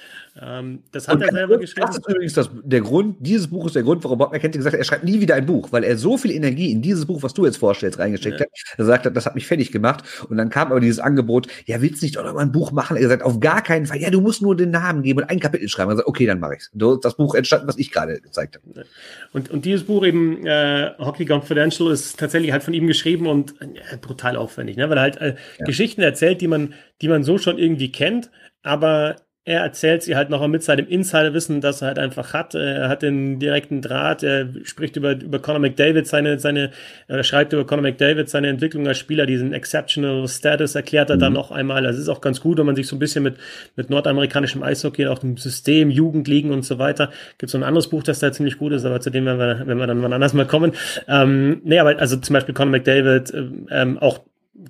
Ähm, das hat und er selber geschrieben. Das
ist übrigens das, der Grund, dieses Buch ist der Grund, warum Bob McKenzie gesagt hat, er schreibt nie wieder ein Buch, weil er so viel Energie in dieses Buch, was du jetzt vorstellst, reingesteckt ja. hat. Er sagt hat, das hat mich fertig gemacht. Und dann kam aber dieses Angebot, ja, willst du nicht doch noch mal ein Buch machen? Er sagt, auf gar keinen Fall. Ja, du musst nur den Namen geben und ein Kapitel schreiben. Er sagt, okay, dann mache ich's. Das Buch entstanden, was ich gerade gezeigt habe.
Und, und dieses Buch eben, äh, Hockey Confidential, ist tatsächlich halt von ihm geschrieben und äh, brutal aufwendig, ne? weil er halt äh, ja. Geschichten erzählt, die man, die man so schon irgendwie kennt, aber er erzählt sie halt noch mit seinem Insiderwissen, das er halt einfach hat. Er hat den direkten Draht, er spricht über, über Conor McDavid, seine, seine, er schreibt über Conor McDavid, seine Entwicklung als Spieler, diesen Exceptional Status erklärt er mhm. dann noch einmal. Das ist auch ganz gut, wenn man sich so ein bisschen mit, mit nordamerikanischem Eishockey, auch dem System, Jugendligen und so weiter. Gibt so ein anderes Buch, das da ziemlich gut ist, aber zu dem werden wir, wenn wir dann mal anders mal kommen. Ähm, nee, aber also zum Beispiel Conor McDavid, ähm, auch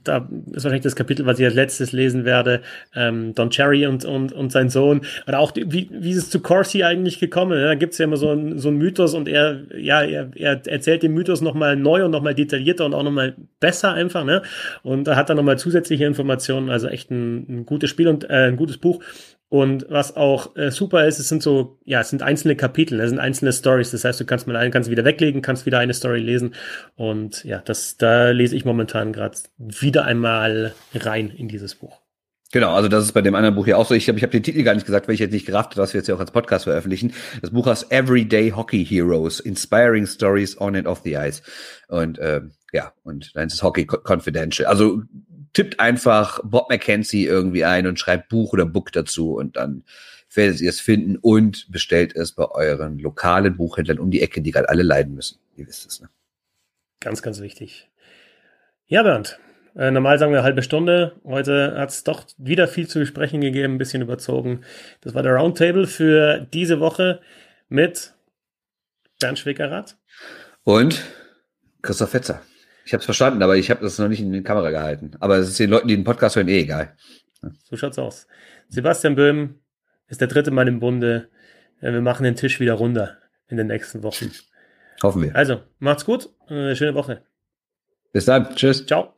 da ist wahrscheinlich das Kapitel, was ich als letztes lesen werde, ähm, Don Cherry und, und, und sein Sohn. Oder auch, wie, wie ist es zu Corsi eigentlich gekommen? Da gibt es ja immer so einen so ein Mythos und er, ja, er, er erzählt den Mythos nochmal neu und nochmal detaillierter und auch nochmal besser einfach, ne? Und da hat er nochmal zusätzliche Informationen, also echt ein, ein gutes Spiel und äh, ein gutes Buch. Und was auch äh, super ist, es sind so, ja, es sind einzelne Kapitel, es sind einzelne Stories. Das heißt, du kannst mal eine, kannst wieder weglegen, kannst wieder eine Story lesen. Und ja, das, da lese ich momentan gerade wieder einmal rein in dieses Buch.
Genau, also das ist bei dem anderen Buch ja auch so. Ich habe ich hab den Titel gar nicht gesagt, weil ich jetzt nicht gerafft habe, dass wir jetzt ja auch als Podcast veröffentlichen. Das Buch heißt Everyday Hockey Heroes, Inspiring Stories on and off the Ice. Und äh, ja, und dann ist es Hockey Confidential. Also tippt einfach Bob McKenzie irgendwie ein und schreibt Buch oder Book dazu und dann werdet ihr es finden und bestellt es bei euren lokalen Buchhändlern um die Ecke, die gerade alle leiden müssen. Ihr wisst es, ne?
Ganz, ganz wichtig. Ja, Bernd. Äh, normal sagen wir eine halbe Stunde. Heute hat es doch wieder viel zu besprechen gegeben, ein bisschen überzogen. Das war der Roundtable für diese Woche mit Bernd Schwickerath.
Und Christoph Fetzer. Ich habe es verstanden, aber ich habe das noch nicht in die Kamera gehalten. Aber es ist den Leuten, die den Podcast hören, eh egal.
So schaut's aus. Sebastian Böhm ist der dritte Mann im Bunde. Wir machen den Tisch wieder runter in den nächsten Wochen.
Hoffen wir.
Also, macht's gut. Eine schöne Woche.
Bis dann. Tschüss.
Ciao.